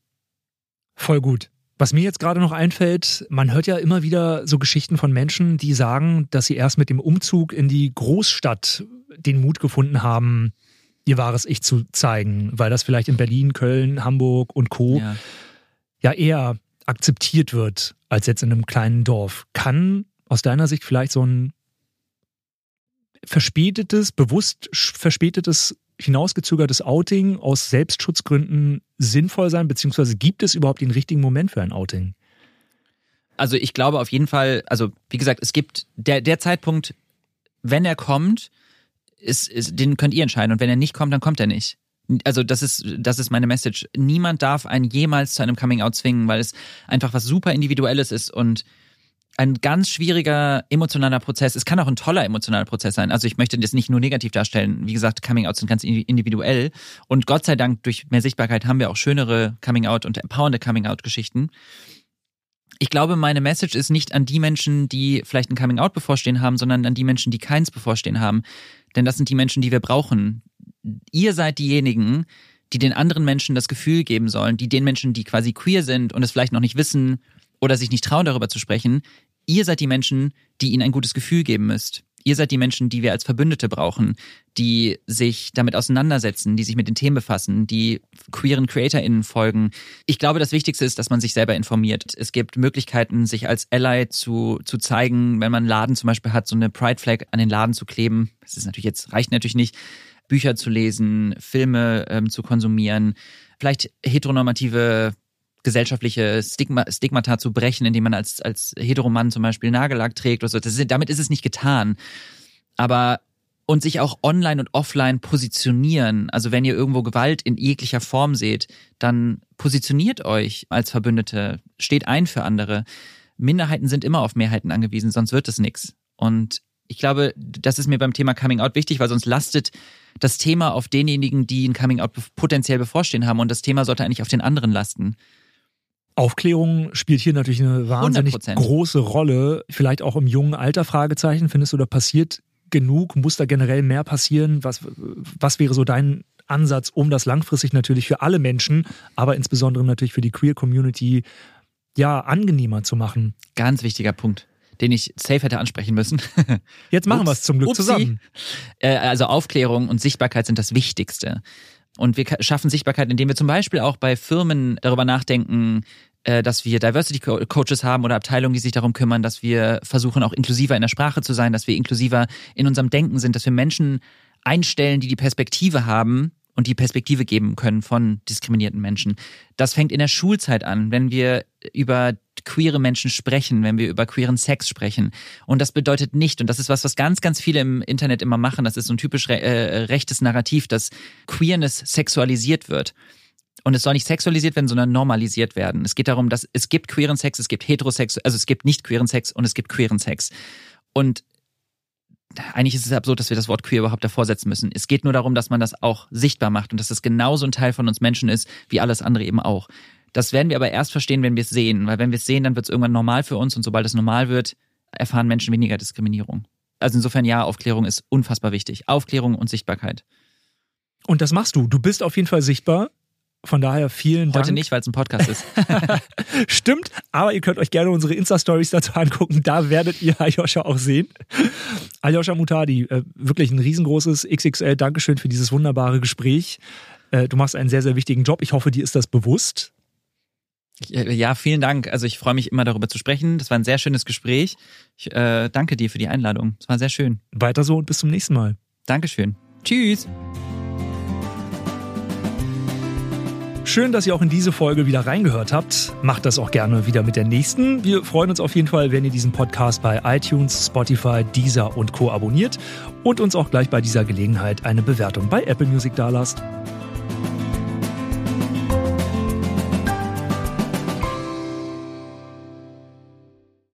Voll gut. Was mir jetzt gerade noch einfällt, man hört ja immer wieder so Geschichten von Menschen, die sagen, dass sie erst mit dem Umzug in die Großstadt den Mut gefunden haben, ihr wahres Ich zu zeigen, weil das vielleicht in Berlin, Köln, Hamburg und Co. ja, ja eher akzeptiert wird als jetzt in einem kleinen Dorf. Kann aus deiner Sicht vielleicht so ein verspätetes, bewusst verspätetes, hinausgezögertes Outing aus Selbstschutzgründen sinnvoll sein, beziehungsweise gibt es überhaupt den richtigen Moment für ein Outing? Also ich glaube auf jeden Fall, also wie gesagt, es gibt der, der Zeitpunkt, wenn er kommt, ist, ist, den könnt ihr entscheiden. Und wenn er nicht kommt, dann kommt er nicht. Also das ist, das ist meine Message. Niemand darf einen jemals zu einem Coming Out zwingen, weil es einfach was super Individuelles ist und ein ganz schwieriger emotionaler Prozess. Es kann auch ein toller emotionaler Prozess sein. Also ich möchte das nicht nur negativ darstellen. Wie gesagt, Coming Out sind ganz individuell. Und Gott sei Dank, durch mehr Sichtbarkeit haben wir auch schönere Coming Out und empowernde Coming Out Geschichten. Ich glaube, meine Message ist nicht an die Menschen, die vielleicht ein Coming Out bevorstehen haben, sondern an die Menschen, die keins bevorstehen haben. Denn das sind die Menschen, die wir brauchen. Ihr seid diejenigen, die den anderen Menschen das Gefühl geben sollen, die den Menschen, die quasi queer sind und es vielleicht noch nicht wissen oder sich nicht trauen, darüber zu sprechen, Ihr seid die Menschen, die ihnen ein gutes Gefühl geben müsst. Ihr seid die Menschen, die wir als Verbündete brauchen, die sich damit auseinandersetzen, die sich mit den Themen befassen, die queeren CreatorInnen folgen. Ich glaube, das Wichtigste ist, dass man sich selber informiert. Es gibt Möglichkeiten, sich als Ally zu, zu zeigen, wenn man einen Laden zum Beispiel hat, so eine Pride Flag an den Laden zu kleben. Das ist natürlich jetzt, reicht natürlich nicht. Bücher zu lesen, Filme ähm, zu konsumieren, vielleicht heteronormative gesellschaftliche Stigma, Stigmata zu brechen, indem man als, als Heteromann zum Beispiel Nagellack trägt oder so. Ist, damit ist es nicht getan. Aber und sich auch online und offline positionieren. Also wenn ihr irgendwo Gewalt in jeglicher Form seht, dann positioniert euch als Verbündete, steht ein für andere. Minderheiten sind immer auf Mehrheiten angewiesen, sonst wird es nichts. Und ich glaube, das ist mir beim Thema Coming Out wichtig, weil sonst lastet das Thema auf denjenigen, die ein Coming Out potenziell bevorstehen haben und das Thema sollte eigentlich auf den anderen lasten. Aufklärung spielt hier natürlich eine wahnsinnig 100%. große Rolle. Vielleicht auch im jungen Alter Fragezeichen. Findest du, da passiert genug? Muss da generell mehr passieren? Was, was wäre so dein Ansatz, um das langfristig natürlich für alle Menschen, aber insbesondere natürlich für die Queer Community, ja, angenehmer zu machen? Ganz wichtiger Punkt den ich safe hätte ansprechen müssen. Jetzt machen wir es zum Glück Upsi. zusammen. Äh, also Aufklärung und Sichtbarkeit sind das Wichtigste. Und wir schaffen Sichtbarkeit, indem wir zum Beispiel auch bei Firmen darüber nachdenken, äh, dass wir Diversity Coaches haben oder Abteilungen, die sich darum kümmern, dass wir versuchen, auch inklusiver in der Sprache zu sein, dass wir inklusiver in unserem Denken sind, dass wir Menschen einstellen, die die Perspektive haben und die Perspektive geben können von diskriminierten Menschen. Das fängt in der Schulzeit an, wenn wir über queere Menschen sprechen, wenn wir über queeren Sex sprechen. Und das bedeutet nicht, und das ist was, was ganz, ganz viele im Internet immer machen, das ist so ein typisch re äh, rechtes Narrativ, dass Queerness sexualisiert wird. Und es soll nicht sexualisiert werden, sondern normalisiert werden. Es geht darum, dass es gibt queeren Sex, es gibt heterosex, also es gibt nicht queeren Sex und es gibt queeren Sex. Und eigentlich ist es absurd, dass wir das Wort queer überhaupt davor setzen müssen. Es geht nur darum, dass man das auch sichtbar macht und dass das genauso ein Teil von uns Menschen ist, wie alles andere eben auch. Das werden wir aber erst verstehen, wenn wir es sehen, weil wenn wir es sehen, dann wird es irgendwann normal für uns und sobald es normal wird, erfahren Menschen weniger Diskriminierung. Also insofern ja, Aufklärung ist unfassbar wichtig. Aufklärung und Sichtbarkeit. Und das machst du. Du bist auf jeden Fall sichtbar. Von daher vielen Dank. Heute nicht, weil es ein Podcast ist. [LAUGHS] Stimmt, aber ihr könnt euch gerne unsere Insta-Stories dazu angucken. Da werdet ihr Aljoscha auch sehen. Aljoscha Mutadi, äh, wirklich ein riesengroßes XXL Dankeschön für dieses wunderbare Gespräch. Äh, du machst einen sehr, sehr wichtigen Job. Ich hoffe, dir ist das bewusst. Ja, vielen Dank. Also ich freue mich immer darüber zu sprechen. Das war ein sehr schönes Gespräch. Ich äh, danke dir für die Einladung. Es war sehr schön. Weiter so und bis zum nächsten Mal. Dankeschön. Tschüss. Schön, dass ihr auch in diese Folge wieder reingehört habt. Macht das auch gerne wieder mit der nächsten. Wir freuen uns auf jeden Fall, wenn ihr diesen Podcast bei iTunes, Spotify, Deezer und Co. abonniert und uns auch gleich bei dieser Gelegenheit eine Bewertung bei Apple Music dalasst.